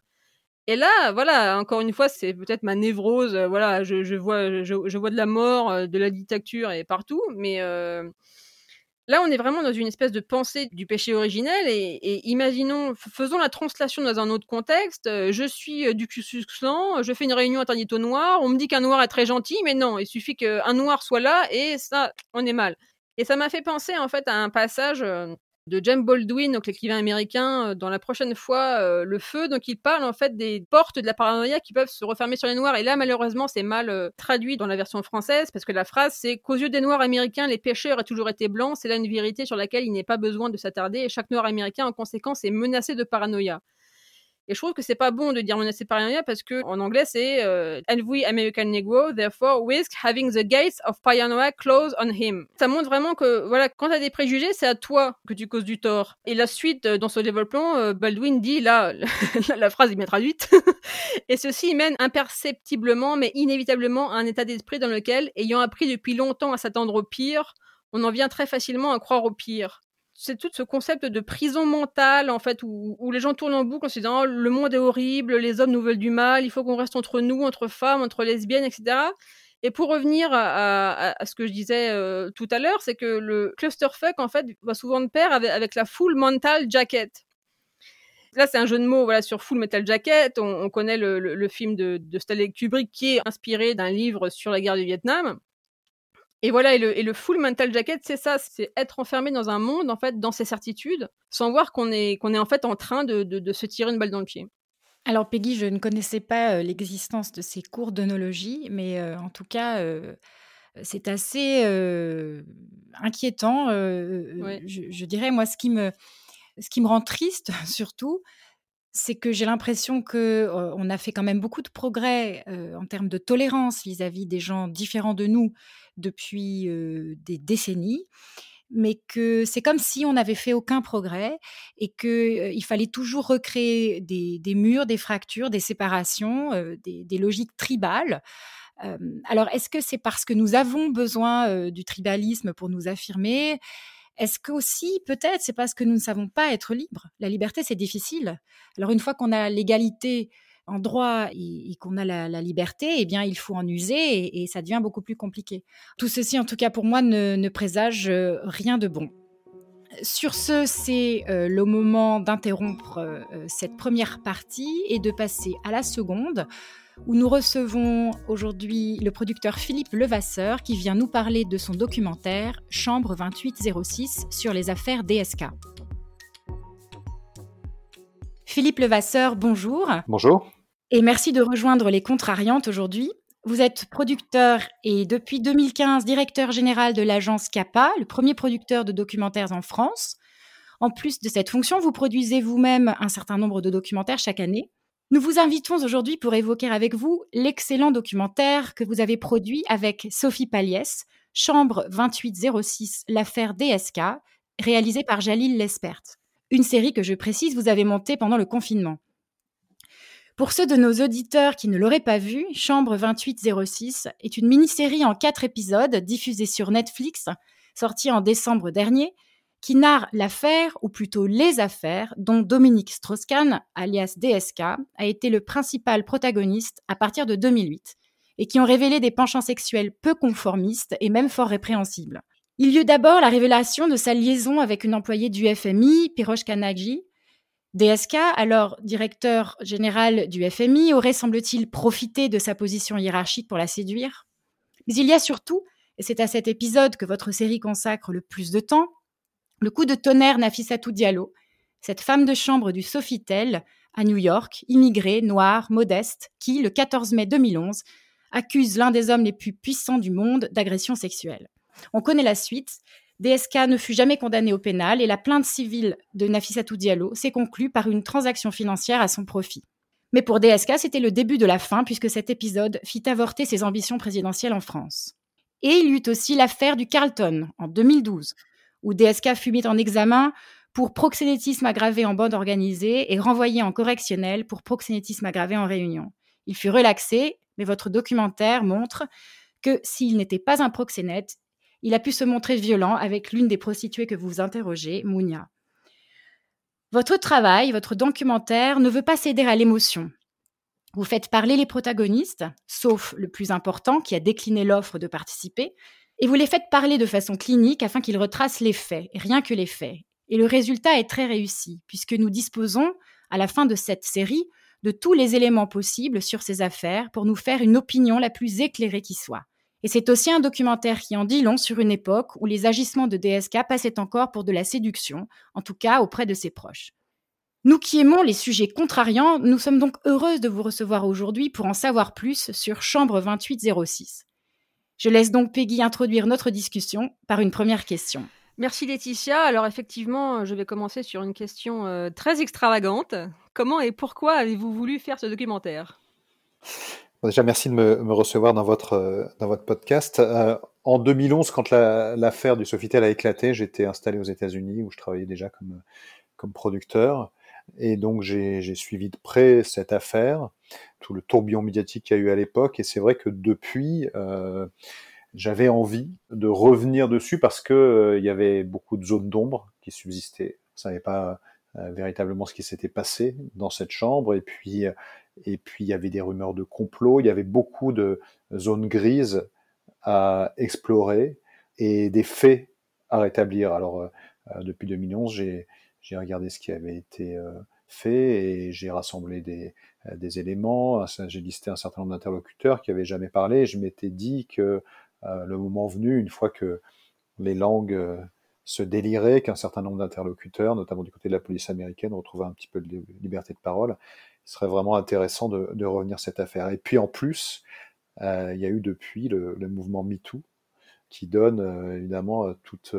Et là, voilà, encore une fois, c'est peut-être ma névrose. voilà, je, vois, je, vois de la mort, euh, de la dictature et partout, mais euh, Là, on est vraiment dans une espèce de pensée du péché originel et, imaginons, faisons la translation dans un autre contexte. Euh, je suis euh, du Klux je fais une réunion interdite aux noirs, on me dit qu'un noir est très gentil, mais non, il suffit qu'un noir soit là et ça, on est mal. Et ça m'a fait penser en fait à un passage euh, de James Baldwin, donc l'écrivain américain, euh, dans la prochaine fois, euh, Le Feu. Donc il parle en fait des portes de la paranoïa qui peuvent se refermer sur les Noirs. Et là, malheureusement, c'est mal euh, traduit dans la version française parce que la phrase c'est qu'aux yeux des Noirs américains, les pécheurs aient toujours été blancs. C'est là une vérité sur laquelle il n'est pas besoin de s'attarder. Et chaque Noir américain, en conséquence, est menacé de paranoïa. Et je trouve que c'est pas bon de dire menacé par parce que en anglais c'est euh, and we American Negro therefore risk having the gates of paranoia closed on him. Ça montre vraiment que voilà quand t'as des préjugés c'est à toi que tu causes du tort. Et la suite euh, dans ce développement, euh, Baldwin dit là la phrase il met traduite et ceci mène imperceptiblement mais inévitablement à un état d'esprit dans lequel ayant appris depuis longtemps à s'attendre au pire, on en vient très facilement à croire au pire c'est tout ce concept de prison mentale, en fait, où, les gens tournent en boucle en se disant oh, le monde est horrible, les hommes nous veulent du mal, il faut qu'on reste entre nous, entre femmes, entre lesbiennes, etc. Et pour revenir à, ce que je disais euh, tout à l'heure, c'est que le clusterfuck, en fait, va souvent de pair avec, la full mental jacket. Là, c'est un jeu de mots voilà, sur Full Metal Jacket. On, connaît le, film de, de Stanley Kubrick qui est inspiré d'un livre sur la guerre du Vietnam. Et voilà, et le, full mental jacket, c'est ça, c'est être enfermé dans un monde, en fait, dans ses certitudes, sans voir qu'on est, qu'on est en fait en train de, se tirer une balle dans le pied. Alors Peggy, je ne connaissais pas euh, l'existence de ces cours d'onologie, mais euh, en tout cas, euh, c'est assez inquiétant. Je, dirais, moi, ce qui me, ce qui me rend triste, surtout, c'est que j'ai l'impression que on a fait quand même beaucoup de progrès en termes de tolérance vis-à-vis des gens différents de nous depuis des décennies mais que c'est comme si on n'avait fait aucun progrès et qu'il fallait toujours recréer des, murs, des fractures, des séparations, des, logiques tribales. alors, est-ce que c'est parce que nous avons besoin du tribalisme pour nous affirmer? Est-ce que aussi, peut-être, c'est parce que nous ne savons pas être libres? La liberté, c'est difficile. Alors, une fois qu'on a l'égalité en droit et, qu'on a la, liberté, eh bien, il faut en user et, ça devient beaucoup plus compliqué. Tout ceci, en tout cas, pour moi, ne, présage euh, rien de bon. Sur ce, c'est euh, le moment d'interrompre euh, cette première partie et de passer à la seconde où nous recevons aujourd'hui le producteur Philippe Levasseur qui vient nous parler de son documentaire Chambre 2806 sur les affaires DSK. Philippe Levasseur, bonjour. Bonjour. Et merci de rejoindre les Contrariantes aujourd'hui. Vous êtes producteur et depuis 2015 directeur général de l'agence CAPA, le premier producteur de documentaires en France. En plus de cette fonction, vous produisez vous-même un certain nombre de documentaires chaque année. Nous vous invitons aujourd'hui pour évoquer avec vous l'excellent documentaire que vous avez produit avec Sophie Paliès, Chambre 2806, l'affaire DSK, réalisé par Jalil Lespert. Une série que je précise, vous avez montée pendant le confinement. Pour ceux de nos auditeurs qui ne l'auraient pas vu, Chambre 2806 est une mini-série en quatre épisodes diffusée sur Netflix, sortie en décembre dernier, qui narre l'affaire, ou plutôt les affaires, dont Dominique Strauss-Kahn, alias DSK, a été le principal protagoniste à partir de 2008, et qui ont révélé des penchants sexuels peu conformistes et même fort répréhensibles. Il y eut d'abord la révélation de sa liaison avec une employée du FMI, Pirosh Kanagi. DSK, alors directeur général du FMI, aurait, semble-t-il, profité de sa position hiérarchique pour la séduire? Mais il y a surtout, et c'est à cet épisode que votre série consacre le plus de temps, le coup de tonnerre Nafissatou Diallo, cette femme de chambre du Sofitel à New York, immigrée, noire, modeste, qui, le 14 mai 2011, accuse l'un des hommes les plus puissants du monde d'agression sexuelle. On connaît la suite. DSK ne fut jamais condamné au pénal et la plainte civile de Nafissatou Diallo s'est conclue par une transaction financière à son profit. Mais pour DSK, c'était le début de la fin puisque cet épisode fit avorter ses ambitions présidentielles en France. Et il y eut aussi l'affaire du Carlton en 2012, où DSK fut mis en examen pour proxénétisme aggravé en bande organisée et renvoyé en correctionnel pour proxénétisme aggravé en réunion. Il fut relaxé, mais votre documentaire montre que s'il n'était pas un proxénète, il a pu se montrer violent avec l'une des prostituées que vous interrogez, Mounia. Votre travail, votre documentaire ne veut pas céder à l'émotion. Vous faites parler les protagonistes, sauf le plus important qui a décliné l'offre de participer, et vous les faites parler de façon clinique afin qu'ils retracent les faits, rien que les faits. Et le résultat est très réussi, puisque nous disposons, à la fin de cette série, de tous les éléments possibles sur ces affaires pour nous faire une opinion la plus éclairée qui soit. Et c'est aussi un documentaire qui en dit long sur une époque où les agissements de DSK passaient encore pour de la séduction, en tout cas auprès de ses proches. Nous qui aimons les sujets contrariants, nous sommes donc heureuses de vous recevoir aujourd'hui pour en savoir plus sur Chambre 2806. Je laisse donc Peggy introduire notre discussion par une première question. Merci Laetitia. Alors effectivement, je vais commencer sur une question euh, très extravagante. Comment et pourquoi avez-vous voulu faire ce documentaire? Déjà, merci de me, recevoir dans votre, euh, dans votre podcast. Euh, en 2011, quand l'affaire du Sofitel a éclaté, j'étais installé aux États-Unis où je travaillais déjà comme, comme producteur. Et donc, j'ai suivi de près cette affaire, tout le tourbillon médiatique qu'il y a eu à l'époque. Et c'est vrai que depuis, j'avais envie de revenir dessus parce que euh, il y avait beaucoup de zones d'ombre qui subsistaient. On savait pas euh, véritablement ce qui s'était passé dans cette chambre et puis euh, et puis il y avait des rumeurs de complot, il y avait beaucoup de zones grises à explorer et des faits à rétablir. Alors depuis 2011, j'ai regardé ce qui avait été fait et j'ai rassemblé des, des éléments. J'ai listé un certain nombre d'interlocuteurs qui avaient jamais parlé. Je m'étais dit que euh, le moment venu, une fois que les langues euh, se déliraient, qu'un certain nombre d'interlocuteurs, notamment du côté de la police américaine, retrouvaient un petit peu de liberté de parole, ce serait vraiment intéressant de, de revenir cette affaire. Et puis en plus, euh, il y a eu depuis le, le mouvement MeToo qui donne évidemment toute,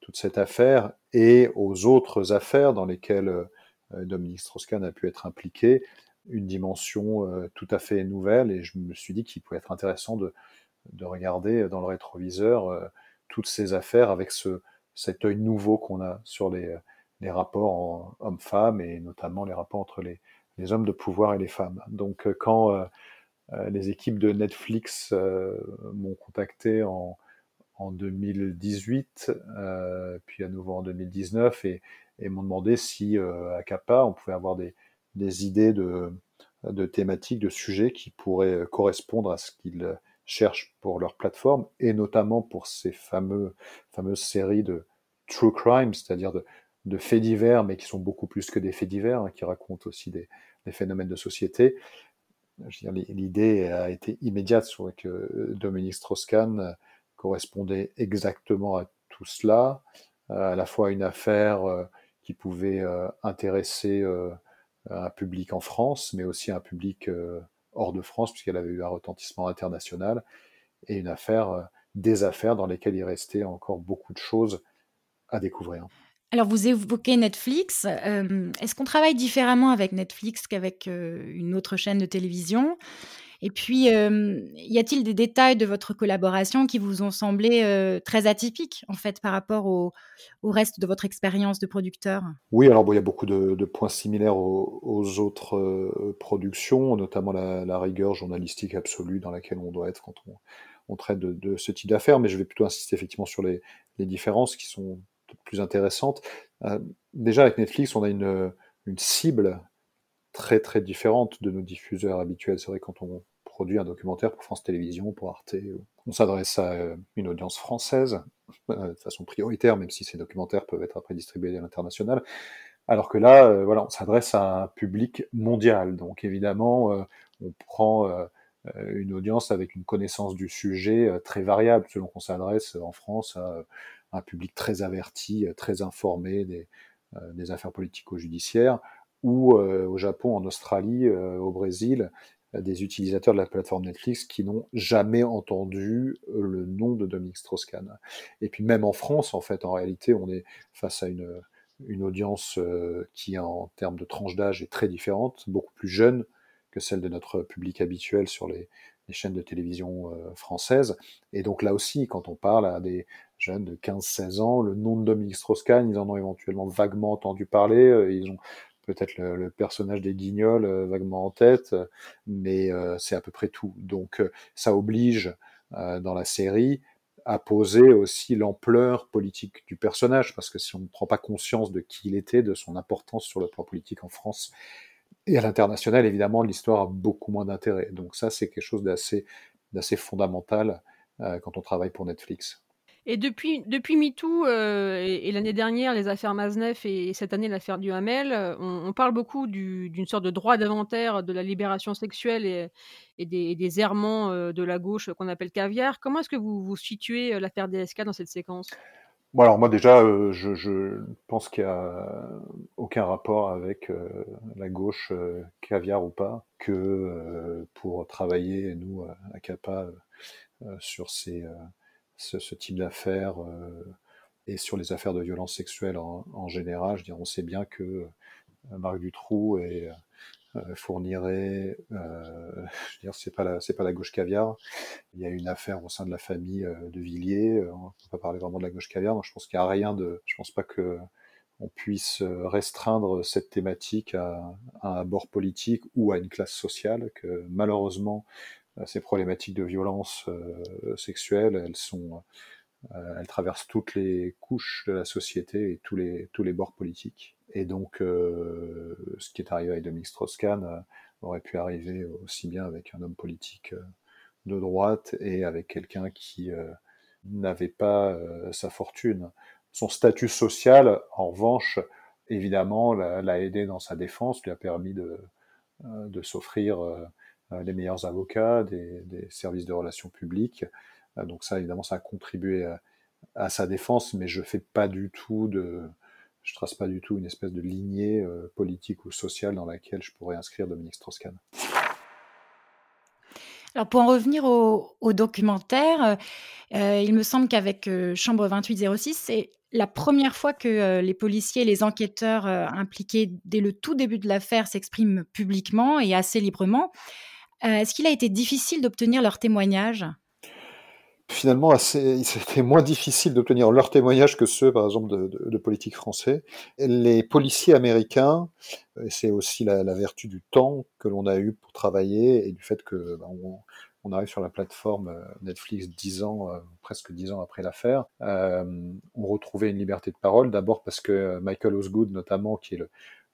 toute cette affaire et aux autres affaires dans lesquelles Dominique Strauss-Kahn a pu être impliqué une dimension tout à fait nouvelle et je me suis dit qu'il pouvait être intéressant de, de regarder dans le rétroviseur euh, toutes ces affaires avec ce, cet œil nouveau qu'on a sur les, les rapports hommes-femmes et notamment les rapports entre les, les, hommes de pouvoir et les femmes. Donc euh, quand euh, les équipes de Netflix m'ont contacté en, en 2018, puis à nouveau en 2019, et, m'ont demandé si à CAPA on pouvait avoir des, idées de, thématiques, de sujets qui pourraient correspondre à ce qu'ils cherchent pour leur plateforme, et notamment pour ces fameuses séries de true crime, c'est-à-dire de, de, faits divers, mais qui sont beaucoup plus que des faits divers, hein, qui racontent aussi des, des, phénomènes de société. L'idée a été immédiate que Dominique Strauss-Kahn correspondait exactement à tout cela, à la fois une affaire euh, qui pouvait euh, intéresser euh, un public en France, mais aussi un public hors de France, puisqu'elle avait eu un retentissement international, et une affaire, euh, des affaires dans lesquelles il restait encore beaucoup de choses à découvrir. Alors, vous évoquez Netflix. Euh, est-ce qu'on travaille différemment avec Netflix qu'avec euh, une autre chaîne de télévision? Et puis, euh, y a-t-il des détails de votre collaboration qui vous ont semblé très atypiques, en fait, par rapport au, reste de votre expérience de producteur? Oui, alors il y a beaucoup de, points similaires aux, autres productions, notamment la, rigueur journalistique absolue dans laquelle on doit être quand on, traite de, ce type d'affaires, mais je vais plutôt insister effectivement sur les différences qui sont plus intéressantes. Euh, déjà, avec Netflix, on a une, cible très très différente de nos diffuseurs habituels. C'est vrai quand on produit un documentaire pour France Télévisions, pour Arte, on s'adresse à euh, une audience française euh, de façon prioritaire, même si ces documentaires peuvent être après distribués à l'international. Alors que là, euh, voilà, on s'adresse à un public mondial. Donc évidemment, on prend une audience avec une connaissance du sujet très variable, selon qu'on s'adresse en France à un public très averti, très informé des, des affaires politico-judiciaires, ou euh, au Japon, en Australie, euh, au Brésil, des utilisateurs de la plateforme Netflix qui n'ont jamais entendu euh, le nom de Dominique Strauss-Kahn. Et puis même en France, en fait, en réalité, on est face à une, audience qui, en termes de tranche d'âge, est très différente, beaucoup plus jeune que celle de notre public habituel sur les chaînes de télévision françaises. Et donc là aussi, quand on parle à des jeunes de 15-16 ans, le nom de Dominique Strauss-Kahn, ils en ont éventuellement vaguement entendu parler, ils ont peut-être le, personnage des guignols euh, vaguement en tête, mais euh, c'est à peu près tout. Donc euh, ça oblige dans la série à poser aussi l'ampleur politique du personnage, parce que si on ne prend pas conscience de qui il était, de son importance sur le plan politique en France et à l'international, évidemment, l'histoire a beaucoup moins d'intérêt. Donc ça, c'est quelque chose d'assez, d'assez fondamental quand on travaille pour Netflix. Et depuis, depuis MeToo euh, et, l'année dernière, les affaires Maznev et, cette année l'affaire du Hamel, euh, on, parle beaucoup d'une sorte de droit d'inventaire de la libération sexuelle et, des, des, errements euh, de la gauche qu'on appelle caviar. Comment est-ce que vous, vous situez l'affaire DSK dans cette séquence? Bon alors moi déjà, je, pense qu'il n'y a aucun rapport avec la gauche, caviar ou pas, que pour travailler, nous, à CAPA, sur ces ce, ce type d'affaires euh, Et sur les affaires de violence sexuelle en, général, je dirais, on sait bien que Marc Dutroux et fournirait, euh, je veux dire, c'est pas la, c'est pas la gauche caviar. Il y a une affaire au sein de la famille de Villiers. On peut pas parler vraiment de la gauche caviar. Moi, je pense qu'il y a rien de, je pense pas que on puisse restreindre cette thématique à, à, un bord politique ou à une classe sociale, que malheureusement, ces problématiques de violence euh, sexuelle, elles sont, euh, elles traversent toutes les couches de la société et tous les, tous les bords politiques. Et donc, euh, ce qui est arrivé avec Dominique Strauss-Kahn aurait pu arriver aussi bien avec un homme politique de droite et avec quelqu'un qui n'avait pas sa fortune. Son statut social, en revanche, évidemment, l'a aidé dans sa défense, lui a permis de, de s'offrir euh, les meilleurs avocats, des, services de relations publiques. Euh, donc ça, évidemment, ça a contribué à, sa défense, mais je fais pas du tout je trace pas du tout une espèce de lignée euh, politique ou sociale dans laquelle je pourrais inscrire Dominique Strauss-Kahn. Alors pour en revenir au, documentaire, il me semble qu'avec Chambre 2806, c'est la première fois que les policiers et les enquêteurs impliqués dès le tout début de l'affaire s'expriment publiquement et assez librement. Euh, est-ce qu'il a été difficile d'obtenir leur témoignage? Finalement, c'était moins difficile d'obtenir leurs témoignages que ceux, par exemple, de, politiques français. Les policiers américains, c'est aussi la, vertu du temps que l'on a eu pour travailler et du fait que on, arrive sur la plateforme euh, Netflix dix ans, euh, presque dix ans après l'affaire, on retrouvait une liberté de parole. D'abord parce que Michael Osgood, notamment, qui est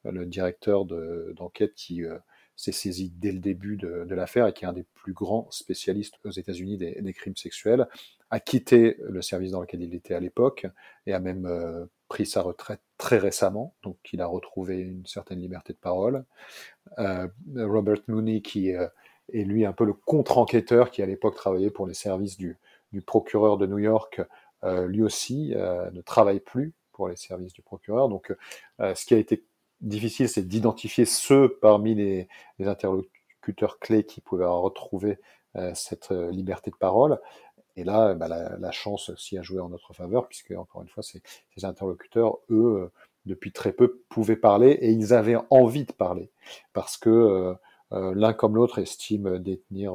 le, directeur d'enquête qui s'est saisi dès le début de, l'affaire et qui est un des plus grands spécialistes aux États-Unis des, crimes sexuels, a quitté le service dans lequel il était à l'époque et a même euh, pris sa retraite très récemment, donc il a retrouvé une certaine liberté de parole. Euh, Robert Mooney, qui euh, est lui un peu le contre-enquêteur, qui à l'époque travaillait pour les services du, du procureur de New York, lui aussi ne travaille plus pour les services du procureur. Donc, ce qui a été difficile, c'est d'identifier ceux parmi les, interlocuteurs clés qui pouvaient retrouver euh, cette euh, liberté de parole. Et là, bah, la, chance aussi a joué en notre faveur, puisque encore une fois, ces, interlocuteurs, eux, euh, depuis très peu, pouvaient parler et ils avaient envie de parler, parce que l'un comme l'autre estime détenir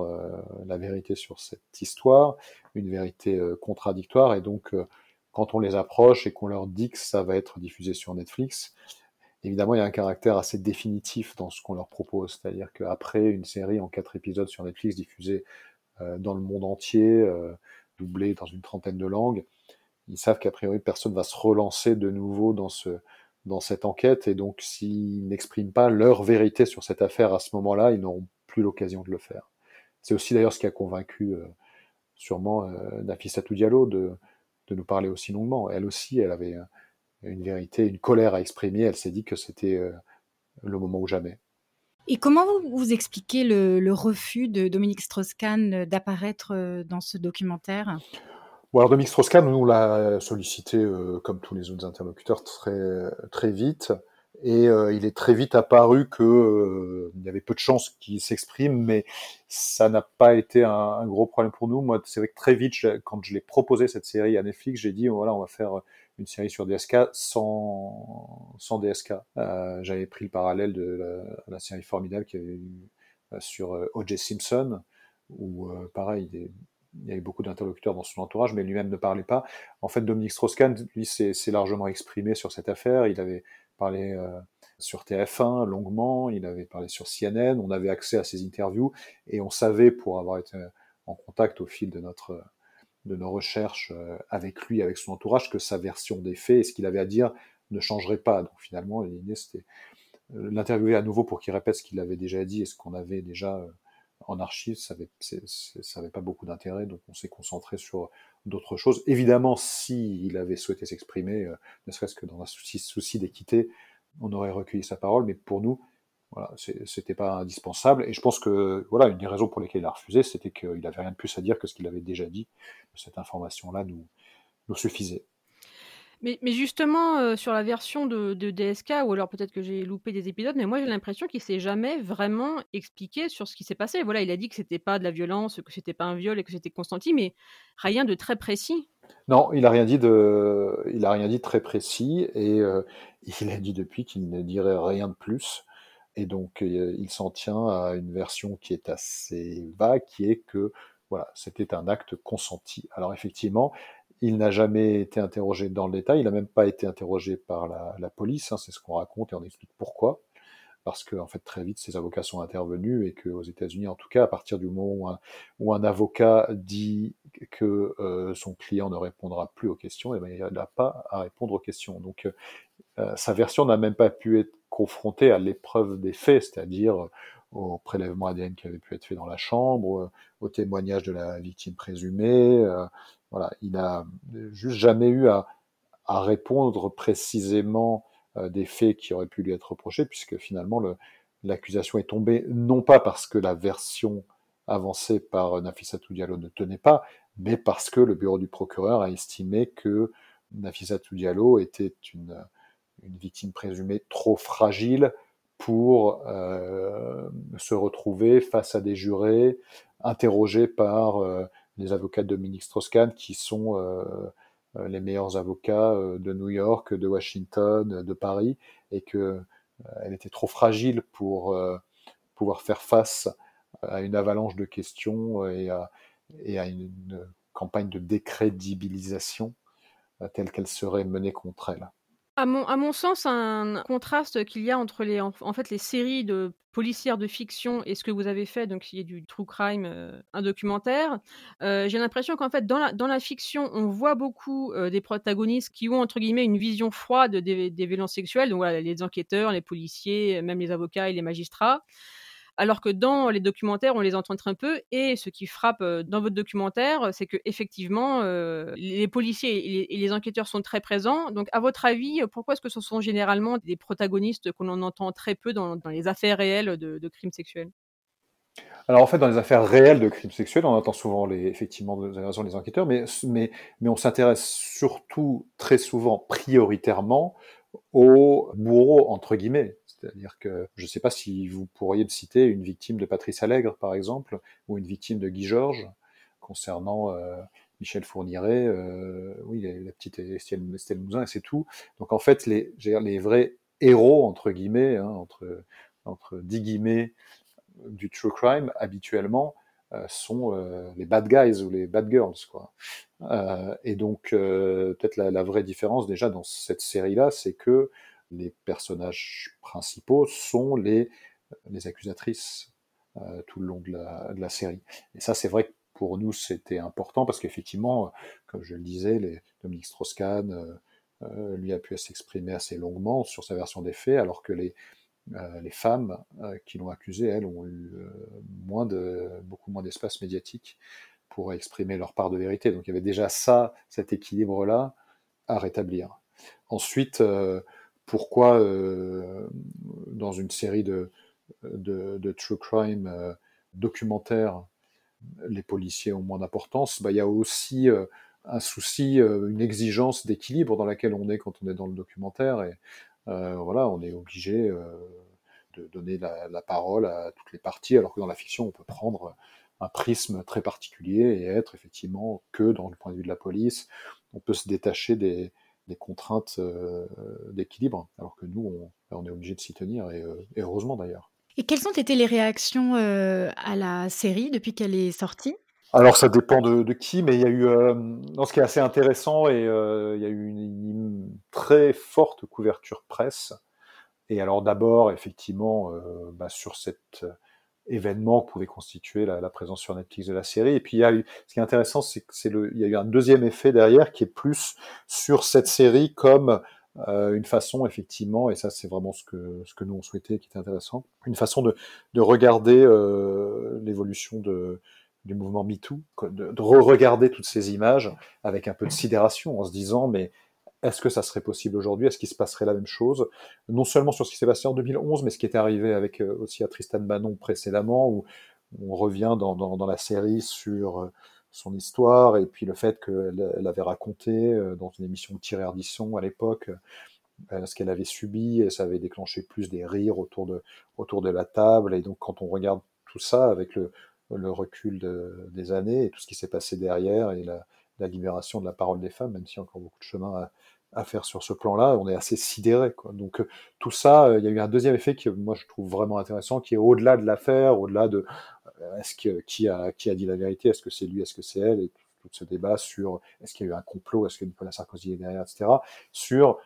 la vérité sur cette histoire, une vérité contradictoire, et donc quand on les approche et qu'on leur dit que ça va être diffusé sur Netflix, évidemment, il y a un caractère assez définitif dans ce qu'on leur propose. C'est-à-dire qu'après une série en quatre épisodes sur Netflix diffusée euh, dans le monde entier, euh, doublée dans une trentaine de langues, ils savent qu'a priori personne va se relancer de nouveau dans ce dans cette enquête et donc s'ils n'expriment pas leur vérité sur cette affaire à ce moment-là, ils n'auront plus l'occasion de le faire. C'est aussi d'ailleurs ce qui a convaincu euh, sûrement euh, Nafissatou Diallo de, de nous parler aussi longuement. Elle aussi, elle avait une vérité, une colère à exprimer. Elle s'est dit que c'était euh, le moment ou jamais. Et comment vous, vous expliquez le, refus de Dominique Strauss-Kahn d'apparaître euh, dans ce documentaire? Bon, alors Dominique Strauss-Kahn, nous l'a sollicité, euh, comme tous les autres interlocuteurs, très, très vite. Et il est très vite apparu que il y avait peu de chances qu'il s'exprime, mais ça n'a pas été un, gros problème pour nous. Moi, c'est vrai que très vite, quand je l'ai proposé cette série à Netflix, j'ai dit voilà, on va faire une série sur DSK sans, sans DSK. Euh, J'avais pris le parallèle de la, série formidable qu'il y avait eu euh, sur euh, O.J. Simpson, où euh, pareil, il, y avait beaucoup d'interlocuteurs dans son entourage, mais lui-même ne parlait pas. En fait, Dominique Strauss-Kahn, lui, s'est largement exprimé sur cette affaire. Il avait parlé euh, sur TF1 longuement, il avait parlé sur CNN, on avait accès à ses interviews, et on savait, pour avoir été en contact au fil de de nos recherches euh, avec lui, avec son entourage, que sa version des faits et ce qu'il avait à dire ne changerait pas. Donc finalement, l'idée c'était euh, l'interviewer à nouveau pour qu'il répète ce qu'il avait déjà dit et ce qu'on avait déjà en archive, ça n'avait pas beaucoup d'intérêt, donc on s'est concentré sur d'autres choses. Évidemment, s'il avait souhaité s'exprimer, ne serait-ce que dans un souci, souci d'équité, on aurait recueilli sa parole, mais pour nous, voilà, c'était pas indispensable. Et je pense que voilà, une des raisons pour lesquelles il a refusé, c'était qu'il avait rien de plus à dire que ce qu'il avait déjà dit. Cette information-là nous suffisait. Mais, justement, euh, sur la version de, de DSK, ou alors peut-être que j'ai loupé des épisodes, mais moi j'ai l'impression qu'il s'est jamais vraiment expliqué sur ce qui s'est passé. Voilà, il a dit que c'était pas de la violence, que c'était pas un viol et que c'était consenti, mais rien de très précis. Non, il a rien dit de, il a rien dit de très précis et euh, il a dit depuis qu'il ne dirait rien de plus. Et donc euh, il s'en tient à une version qui est assez vague, qui est que voilà, c'était un acte consenti. Alors effectivement, il n'a jamais été interrogé dans le détail, il n'a même pas été interrogé par la, la police, hein, c'est ce qu'on raconte et on explique pourquoi. Parce que en fait très vite ses avocats sont intervenus et qu'aux États-Unis, en tout cas, à partir du moment où un, où un avocat dit que euh, son client ne répondra plus aux questions, et eh bien, il n'a pas à répondre aux questions. Donc euh, sa version n'a même pas pu être confrontée à l'épreuve des faits, c'est-à-dire au prélèvement ADN qui avait pu être fait dans la chambre, au témoignage de la victime présumée. Euh, voilà, il n'a juste jamais eu à, à répondre précisément euh, des faits qui auraient pu lui être reprochés, puisque finalement l'accusation est tombée non pas parce que la version avancée par Nafissatou Diallo ne tenait pas, mais parce que le bureau du procureur a estimé que Nafissatou Diallo était une, une victime présumée trop fragile pour euh, se retrouver face à des jurés interrogés par euh, les avocats de Dominique Strauss-Kahn, qui sont euh, euh les meilleurs avocats euh, de New York, de Washington, de Paris, et que elle était trop fragile pour pouvoir faire face à une avalanche de questions et à, une campagne de décrédibilisation telle qu'elle serait menée contre elle. À mon, sens, un contraste qu'il y a entre les, en, fait, les séries de policières de fiction et ce que vous avez fait, donc y a du true crime, euh, un documentaire. Euh, J'ai l'impression qu'en fait, dans la, dans la fiction, on voit beaucoup euh, des protagonistes qui ont, entre guillemets, une vision froide des, des violences sexuelles. Donc voilà, les enquêteurs, les policiers, même les avocats et les magistrats alors que dans les documentaires, on les entend très peu. Et ce qui frappe euh, dans votre documentaire, c'est que effectivement, euh, les policiers et les, enquêteurs sont très présents. Donc, à votre avis, pourquoi est-ce que ce sont généralement des protagonistes qu'on en entend très peu dans, les affaires réelles de, crimes sexuels? Alors en fait, dans les affaires réelles de crimes sexuels, on entend souvent les, effectivement des enquêteurs, mais, mais, mais on s'intéresse surtout très souvent prioritairement aux bourreaux, entre guillemets, c'est-à-dire que je ne sais pas si vous pourriez citer une victime de Patrice Allègre, par exemple, ou une victime de Guy Georges, concernant euh, Michel Fourniret, euh, oui, la petite Estelle, Estelle Mouzin, et c'est tout. Donc en fait, les, les vrais héros, entre guillemets, hein, entre, entre guillemets, du true crime, habituellement, euh, sont euh, les bad guys ou les bad girls. Quoi. Euh, et donc, euh, peut-être la, vraie différence déjà dans cette série-là, c'est que les personnages principaux sont les, les accusatrices euh, tout le long de la, de la, série. Et ça, c'est vrai que pour nous, c'était important parce qu'effectivement, comme je le disais, les, Dominique Strauss-Kahn euh, euh, lui a pu s'exprimer assez longuement sur sa version des faits, alors que les, les femmes qui l'ont accusé, elles, ont eu moins de, beaucoup moins d'espace médiatique pour exprimer leur part de vérité. Donc il y avait déjà ça, cet équilibre-là à rétablir. Ensuite, pourquoi euh, dans une série de, true crime euh, documentaires, les policiers ont moins d'importance, bah, il y a aussi euh, un souci, une exigence d'équilibre dans laquelle on est quand on est dans le documentaire. Et voilà, on est obligé de donner la, la, parole à toutes les parties, alors que dans la fiction, on peut prendre un prisme très particulier et être effectivement que dans le point de vue de la police. On peut se détacher des, des contraintes euh, d'équilibre, alors que nous, on, on est obligé de s'y tenir, et, euh, et heureusement d'ailleurs. Et quelles ont été les réactions euh, à la série depuis qu'elle est sortie? Alors ça dépend de, de, qui, mais il y a eu, euh, non, ce qui est assez intéressant, et euh, il y a eu une, une, très forte couverture presse. Et alors d'abord, effectivement, euh, bah, sur cette événement que pouvait constituer la, présence sur Netflix de la série. Et puis il y a eu, ce qui est intéressant, c'est que c'est le, il y a eu un deuxième effet derrière qui est plus sur cette série comme euh, une façon effectivement, et ça c'est vraiment ce que ce que nous on souhaitait, qui était intéressant, une façon de, de regarder euh, l'évolution de du mouvement MeToo, de, de re-regarder toutes ces images avec un peu de sidération en se disant mais est-ce que ça serait possible aujourd'hui? Est-ce qu'il se passerait la même chose? Non seulement sur ce qui s'est passé en 2011, mais ce qui était arrivé avec euh, aussi à Tristan Bannon précédemment, où on revient dans, la série sur son histoire et puis le fait qu'elle avait raconté dans une émission de Thierry Ardisson à l'époque ce qu'elle avait subi, et ça avait déclenché plus des rires autour de, la table. Et donc, quand on regarde tout ça avec le, recul de, des années et tout ce qui s'est passé derrière et la, la, libération de la parole des femmes, même s'il y a encore beaucoup de chemin à, à faire sur ce plan-là, on est assez sidéré. Donc tout ça, il y a eu un deuxième effet qui, moi, je trouve vraiment intéressant, qui est au-delà de l'affaire, au-delà de est-ce que qui a qui a dit la vérité, est-ce que c'est lui, est-ce que c'est elle, et tout ce débat sur est-ce qu'il y a eu un complot, est-ce que Nicolas Sarkozy est derrière, etc. Sur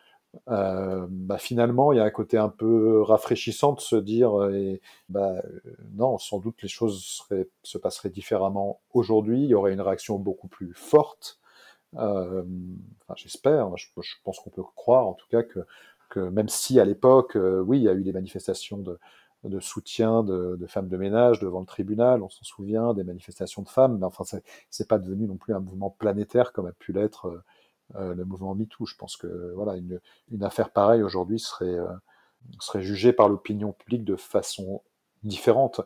euh, bah finalement, il y a un côté un peu rafraîchissant de se dire, euh, bah, non, sans doute les choses se passeraient différemment aujourd'hui. Il y aurait une réaction beaucoup plus forte. Euh, enfin, J'espère. Je, pense qu'on peut croire, en tout cas, que, même si à l'époque, euh, oui, il y a eu des manifestations de, soutien de, de, femmes de ménage devant le tribunal, on s'en souvient, des manifestations de femmes, mais enfin, c'est pas devenu non plus un mouvement planétaire comme a pu l'être euh, le mouvement MeToo. Je pense que voilà, une, affaire pareille aujourd'hui serait, euh, serait jugée par l'opinion publique de façon différente.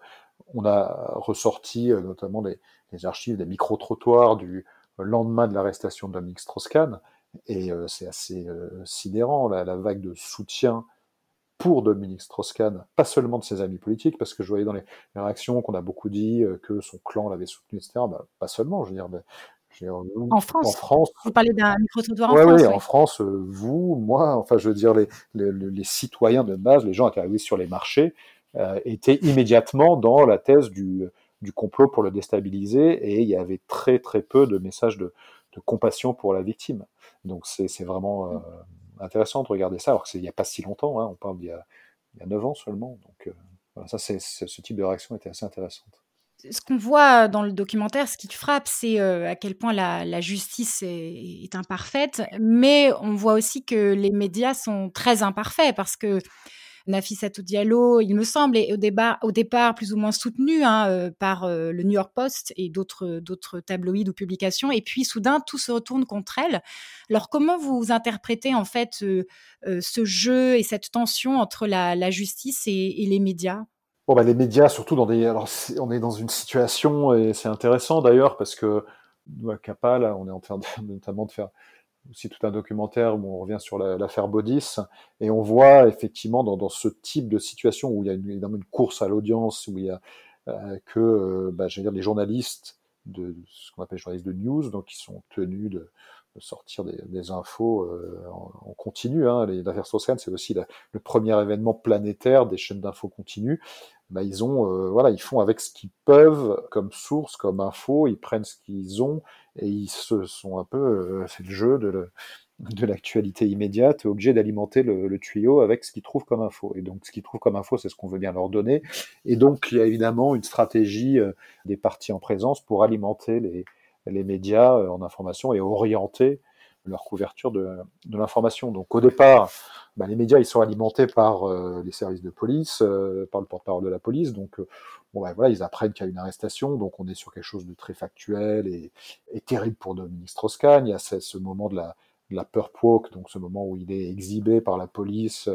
On a ressorti euh, notamment les, les archives des micro-trottoirs du lendemain de l'arrestation de Dominique Strauss-Kahn, et euh, c'est assez euh, sidérant, la, vague de soutien pour Dominique Strauss-Kahn, pas seulement de ses amis politiques, parce que je voyais dans les, les réactions qu'on a beaucoup dit que son clan l'avait soutenu, etc. Bah, pas seulement, je veux dire, en France? En France. Vous parlez d'un micro-trottoir en ouais, France. Oui, en France, euh, vous, moi, enfin, je veux dire, les, les, les, citoyens de base, les gens qui arrivaient sur les marchés, euh, étaient immédiatement dans la thèse du, du complot pour le déstabiliser, et il y avait très très peu de messages de, de compassion pour la victime. Donc c'est vraiment euh, intéressant de regarder ça, alors que c'est il n'y a pas si longtemps, hein, on parle d'il y a, il y a 9 ans seulement. Donc euh, voilà, ça, c'est ce type de réaction était assez intéressante ce qu'on voit dans le documentaire, ce qui frappe, c'est euh, à quel point la, la justice est, imparfaite, mais on voit aussi que les médias sont très imparfaits parce que Nafissatou Diallo, il me semble, est au, départ plus ou moins soutenu hein, euh, par euh, le New York Post et d'autres d'autres tabloïds ou publications, et puis soudain tout se retourne contre elle. Alors comment vous interprétez en fait ce jeu et cette tension entre la, justice et les médias? Bon, bah, les médias, surtout dans des. Alors, on est dans une situation, et c'est intéressant d'ailleurs, parce que nous, à CAPA, là, on est en train de, notamment de faire aussi tout un documentaire où on revient sur l'affaire la, et on voit effectivement dans, dans, ce type de situation où il y a une, une course à l'audience, où il y a euh, que, euh, bah, dire, les journalistes de ce qu'on appelle journalistes de news, donc qui sont tenus de sortir des, infos euh, en, en, continu. Hein. L'affaire Strauss-Kahn, c'est aussi le premier événement planétaire des chaînes d'infos continues bah, ils ont, euh, voilà, ils font avec ce qu'ils peuvent comme source, comme info, ils prennent ce qu'ils ont et ils se sont un peu, euh, c'est le jeu de, l'actualité immédiate, obligés d'alimenter le, le, tuyau avec ce qu'ils trouvent comme info. Et donc, ce qu'ils trouvent comme info, c'est ce qu'on veut bien leur donner. Et donc, il y a évidemment une stratégie euh, des partis en présence pour alimenter les, les médias euh, en information et orienter leur couverture de, l'information. Donc au départ, bah, les médias ils sont alimentés par euh, les services de police, euh, par le porte-parole de la police. Donc bon, bah, voilà, ils apprennent qu'il y a une arrestation, donc on est sur quelque chose de très factuel et, terrible pour Dominique Strauss-Kahn. Il y a ce, moment de la, de la donc ce moment où il est exhibé par la police,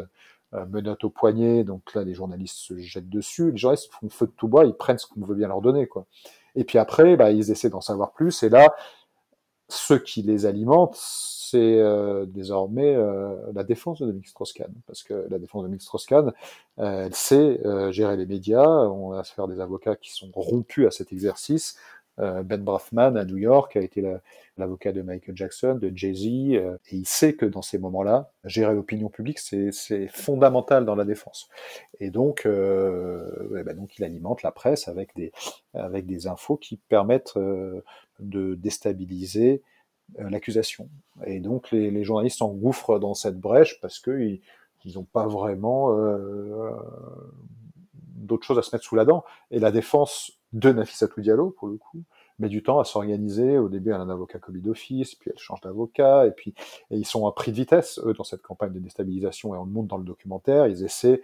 euh, menotte au poignet. Donc là, les journalistes se jettent dessus. Les journalistes font feu de tout bois, ils prennent ce qu'on veut bien leur donner, quoi. Et puis après, bah, ils essaient d'en savoir plus. Et là, ceux qui les alimentent, c'est euh, désormais euh, la défense de Dominique Strauss-Kahn, parce que la défense de Dominique Strauss-Kahn, euh, elle sait gérer les médias, on a affaire des avocats qui sont rompus à cet exercice. Euh, ben Brafman à New York a été l'avocat la, de Michael Jackson, de Jay-Z, et il sait que dans ces moments-là, gérer l'opinion publique, c'est fondamental dans la défense. Et donc, ouais, bah donc, il alimente la presse avec des, avec des infos qui permettent de déstabiliser euh, l'accusation. Et donc les, journalistes s'engouffrent dans cette brèche parce qu'ils n'ont pas vraiment euh, d'autres choses à se mettre sous la dent. Et la défense de Nafissatou Diallo, pour le coup, met du temps à s'organiser. Au début, elle a un avocat commis d'office, puis elle change d'avocat, et puis et ils sont à prix de vitesse, eux, dans cette campagne de déstabilisation, et on le montre dans le documentaire, ils essaient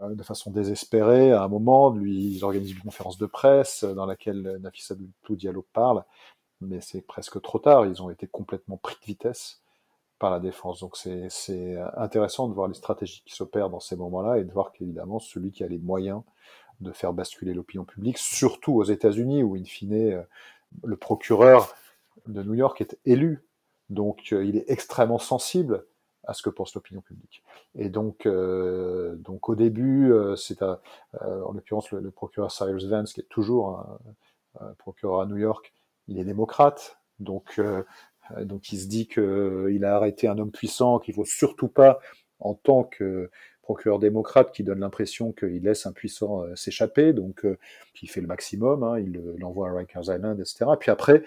euh, de façon désespérée, à un moment, lui, ils organisent une conférence de presse dans laquelle Nafissatou Diallo parle, mais c'est presque trop tard. Ils ont été complètement pris de vitesse par la défense. Donc c'est intéressant de voir les stratégies qui s'opèrent dans ces moments-là et de voir qu'évidemment celui qui a les moyens de faire basculer l'opinion publique, surtout aux États-Unis où in fine le procureur de New York est élu, donc il est extrêmement sensible à ce que pense l'opinion publique. Et donc, donc au début, c'est en l'occurrence le, procureur Cyrus Vance, qui est toujours un, procureur à New York, il est démocrate, donc donc il se dit qu'il a arrêté un homme puissant, qu'il faut surtout pas, en tant que procureur démocrate, qui donne l'impression qu'il laisse un puissant s'échapper, donc il fait le maximum, hein, il l'envoie à Rikers Island, etc. Puis après,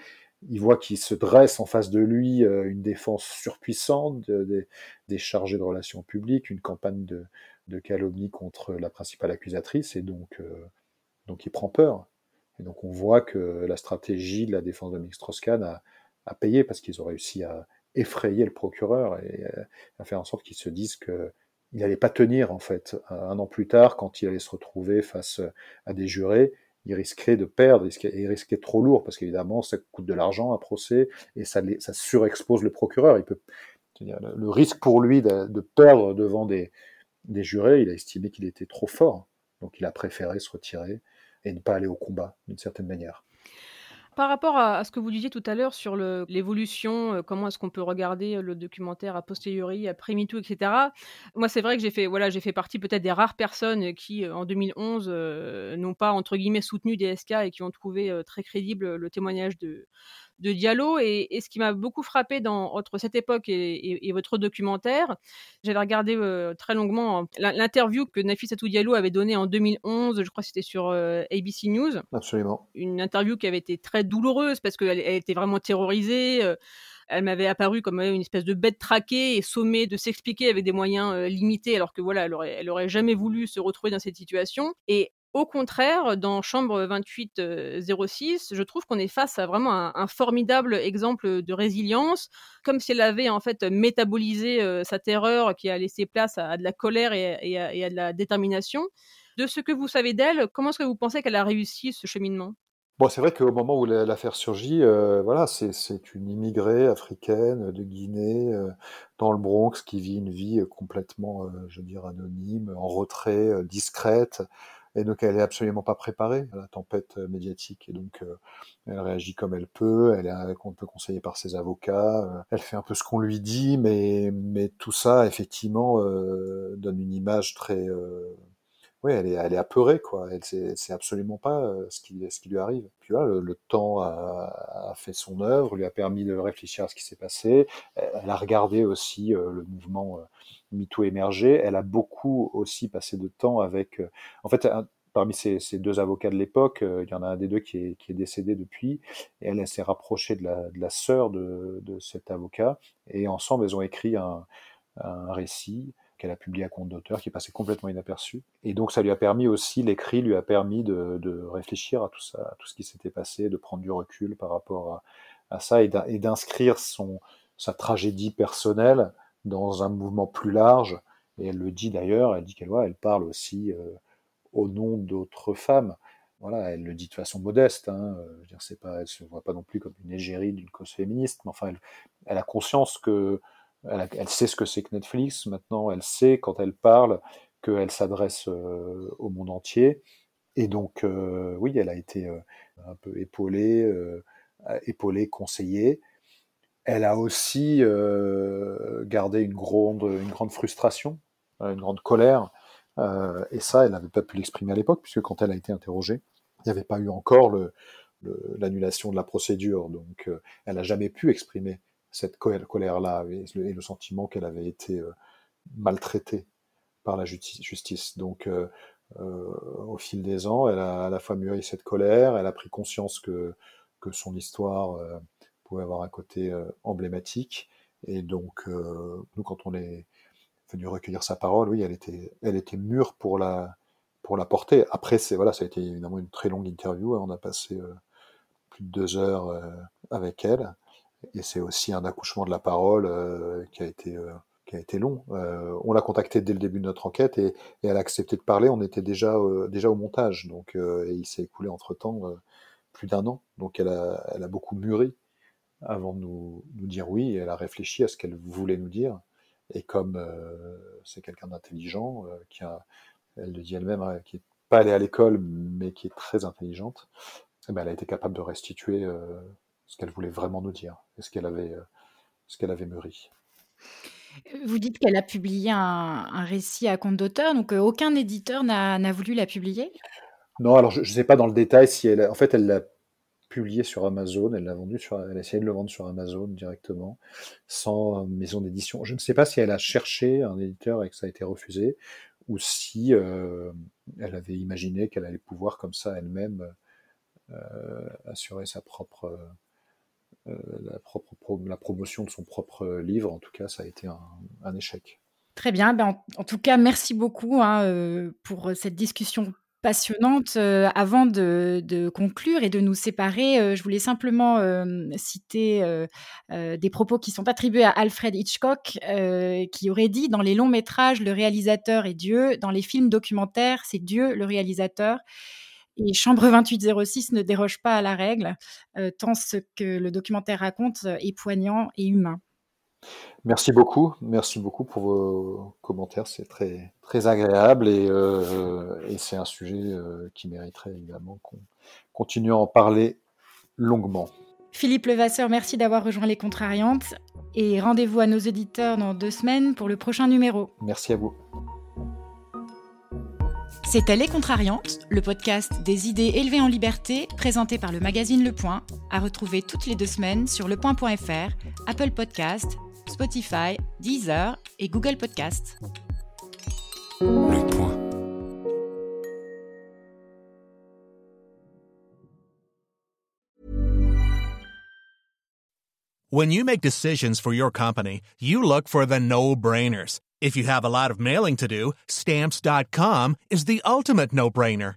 il voit qu'il se dresse en face de lui une défense surpuissante, des chargés de relations publiques, une campagne de, calomnie contre la principale accusatrice, et donc, donc il prend peur. Et donc on voit que la stratégie de la défense de Mix Strauss-Kahn a, à payer parce qu'ils ont réussi à effrayer le procureur et euh, à faire en sorte qu'il se dise que il n'allait pas tenir en fait un an plus tard quand il allait se retrouver face à des jurés il risquait de perdre, il risquait trop lourd parce qu'évidemment ça coûte de l'argent un procès et ça, surexpose le procureur. Le risque pour lui de, de perdre devant des, des jurés, il a estimé qu'il était trop fort, donc il a préféré se retirer et ne pas aller au combat d'une certaine manière. Par rapport à, ce que vous disiez tout à l'heure sur l'évolution, euh, comment est-ce qu'on peut regarder euh, le documentaire a posteriori, après MeToo, etc. Moi, c'est vrai que j'ai fait, voilà, fait partie peut-être des rares personnes qui, euh, en 2011, n'ont pas, entre guillemets, soutenu DSK et qui ont trouvé très crédible le témoignage de, de Diallo. Et, ce qui m'a beaucoup frappé dans, entre cette époque et, votre documentaire, j'avais regardé euh, très longuement l'interview que Nafissatou Diallo avait donnée en 2011, je crois que c'était sur euh, ABC News. Absolument. Une interview qui avait été très douloureuse parce qu'elle elle était vraiment terrorisée. Euh, elle m'avait apparu comme une espèce de bête traquée et sommée de s'expliquer avec des moyens limités, alors que voilà, elle aurait, elle aurait jamais voulu se retrouver dans cette situation. Et au contraire, dans Chambre 2806, je trouve qu'on est face à vraiment un, formidable exemple de résilience, comme si elle avait en fait métabolisé sa terreur qui a laissé place à, de la colère et, à, de la détermination. De ce que vous savez d'elle, comment est-ce que vous pensez qu'elle a réussi ce cheminement? Bon, c'est vrai qu'au moment où l'affaire surgit, voilà, c'est une immigrée africaine de Guinée dans le Bronx qui vit une vie complètement, je veux dire, anonyme, en retrait, discrète, et donc elle est absolument pas préparée à la tempête euh, médiatique et donc euh, elle réagit comme elle peut, elle est un peu conseillée par ses avocats, euh, elle fait un peu ce qu'on lui dit, mais mais tout ça effectivement donne une image très oui, elle est, elle est apeurée, quoi. Elle sait, sait absolument pas ce qui, ce qui lui arrive. Puis voilà, le, le temps a, a, fait son œuvre, lui a permis de réfléchir à ce qui s'est passé. Elle a regardé aussi le mouvement MeToo émerger. Elle a beaucoup aussi passé de temps avec. Euh, en fait, parmi ces, deux avocats de l'époque, euh, il y en a un des deux qui est, décédé depuis, et elle, s'est rapprochée de la, sœur de, cet avocat, et ensemble, elles ont écrit un, récit qu'elle a publié à compte d'auteur, qui passé complètement inaperçu. Et donc, ça lui a permis aussi, l'écrit lui a permis de, réfléchir à tout ça, à tout ce qui s'était passé, de prendre du recul par rapport à, ça, et d'inscrire son sa tragédie personnelle dans un mouvement plus large. Et elle le dit d'ailleurs, elle dit qu'elle elle parle aussi euh, au nom d'autres femmes. Voilà, elle le dit de façon modeste. Hein, euh, je pas, elle se voit pas non plus comme une égérie d'une cause féministe, mais enfin, elle, a conscience que elle sait ce que c'est que Netflix. Maintenant, elle sait quand elle parle qu'elle s'adresse euh, au monde entier. Et donc, oui, elle a été un peu épaulée, épaulée, conseillée. Elle a aussi euh, gardé une grande, une grande frustration, euh, une grande colère, euh, et ça, elle n'avait pas pu l'exprimer à l'époque, puisque quand elle a été interrogée, il n'y avait pas eu encore l'annulation de la procédure, donc elle n'a jamais pu exprimer cette colère-là et, le sentiment qu'elle avait été maltraitée par la justice. Donc, au fil des ans, elle a à la fois mûri cette colère, elle a pris conscience que, que son histoire pouvait avoir un côté euh, emblématique. Et donc, euh, nous, quand on est venu recueillir sa parole, oui, elle était, elle était mûre pour la, pour la porter. Après, c'est voilà, ça a été évidemment une très longue interview. Hein. On a passé euh, plus de deux heures avec elle, et c'est aussi un accouchement de la parole qui a été qui a été long. on l'a contactée dès le début de notre enquête et, elle a accepté de parler. On était déjà déjà au montage, donc et il s'est écoulé entre temps plus d'un an. Donc elle a elle a beaucoup mûri avant de nous, nous, dire oui. Elle a réfléchi à ce qu'elle voulait nous dire. Et comme euh, c'est quelqu'un d'intelligent, euh, qui a, elle le dit elle-même, hein, qui n'est pas allée à l'école, mais qui est très intelligente, eh ben, elle a été capable de restituer ce qu'elle voulait vraiment nous dire et ce qu'elle avait, ce qu'elle avait mûri. Vous dites qu'elle a publié un, récit à compte d'auteur, donc aucun éditeur n'a voulu la publier? Non, alors je ne sais pas dans le détail si elle. En fait, elle l'a publié sur Amazon, elle l'a vendu sur, elle a essayé de le vendre sur Amazon directement, sans maison d'édition. Je ne sais pas si elle a cherché un éditeur et que ça a été refusé, ou si elle avait imaginé qu'elle allait pouvoir comme ça elle-même assurer sa propre euh, la, promotion de son propre livre. En tout cas, ça a été un, échec. Très bien. Ben, en, tout cas, merci beaucoup hein, euh, pour cette discussion passionnante. Euh, avant de, conclure et de nous séparer, je voulais simplement citer des propos qui sont attribués à Alfred Hitchcock, qui aurait dit dans les longs métrages, le réalisateur est Dieu, dans les films documentaires, c'est Dieu le réalisateur. Et Chambre 2806 ne déroge pas à la règle, euh, tant ce que le documentaire raconte est poignant et humain. Merci beaucoup, merci beaucoup pour vos commentaires, c'est très, très agréable et, euh, et c'est un sujet euh, qui mériterait évidemment qu'on continue à en parler longuement. Philippe Levasseur, merci d'avoir rejoint les Contrariantes et rendez-vous à nos auditeurs dans deux semaines pour le prochain numéro. Merci à vous. C'était Les Contrariantes, le podcast des idées élevées en liberté, présenté par le magazine Le Point, à retrouver toutes les deux semaines sur lepoint.fr, Apple Podcast, Spotify, Deezer et Google Podcast. Le Point. When you make decisions for your company, you look for the no-brainers. If you have a lot of mailing to do, stamps.com is the ultimate no brainer.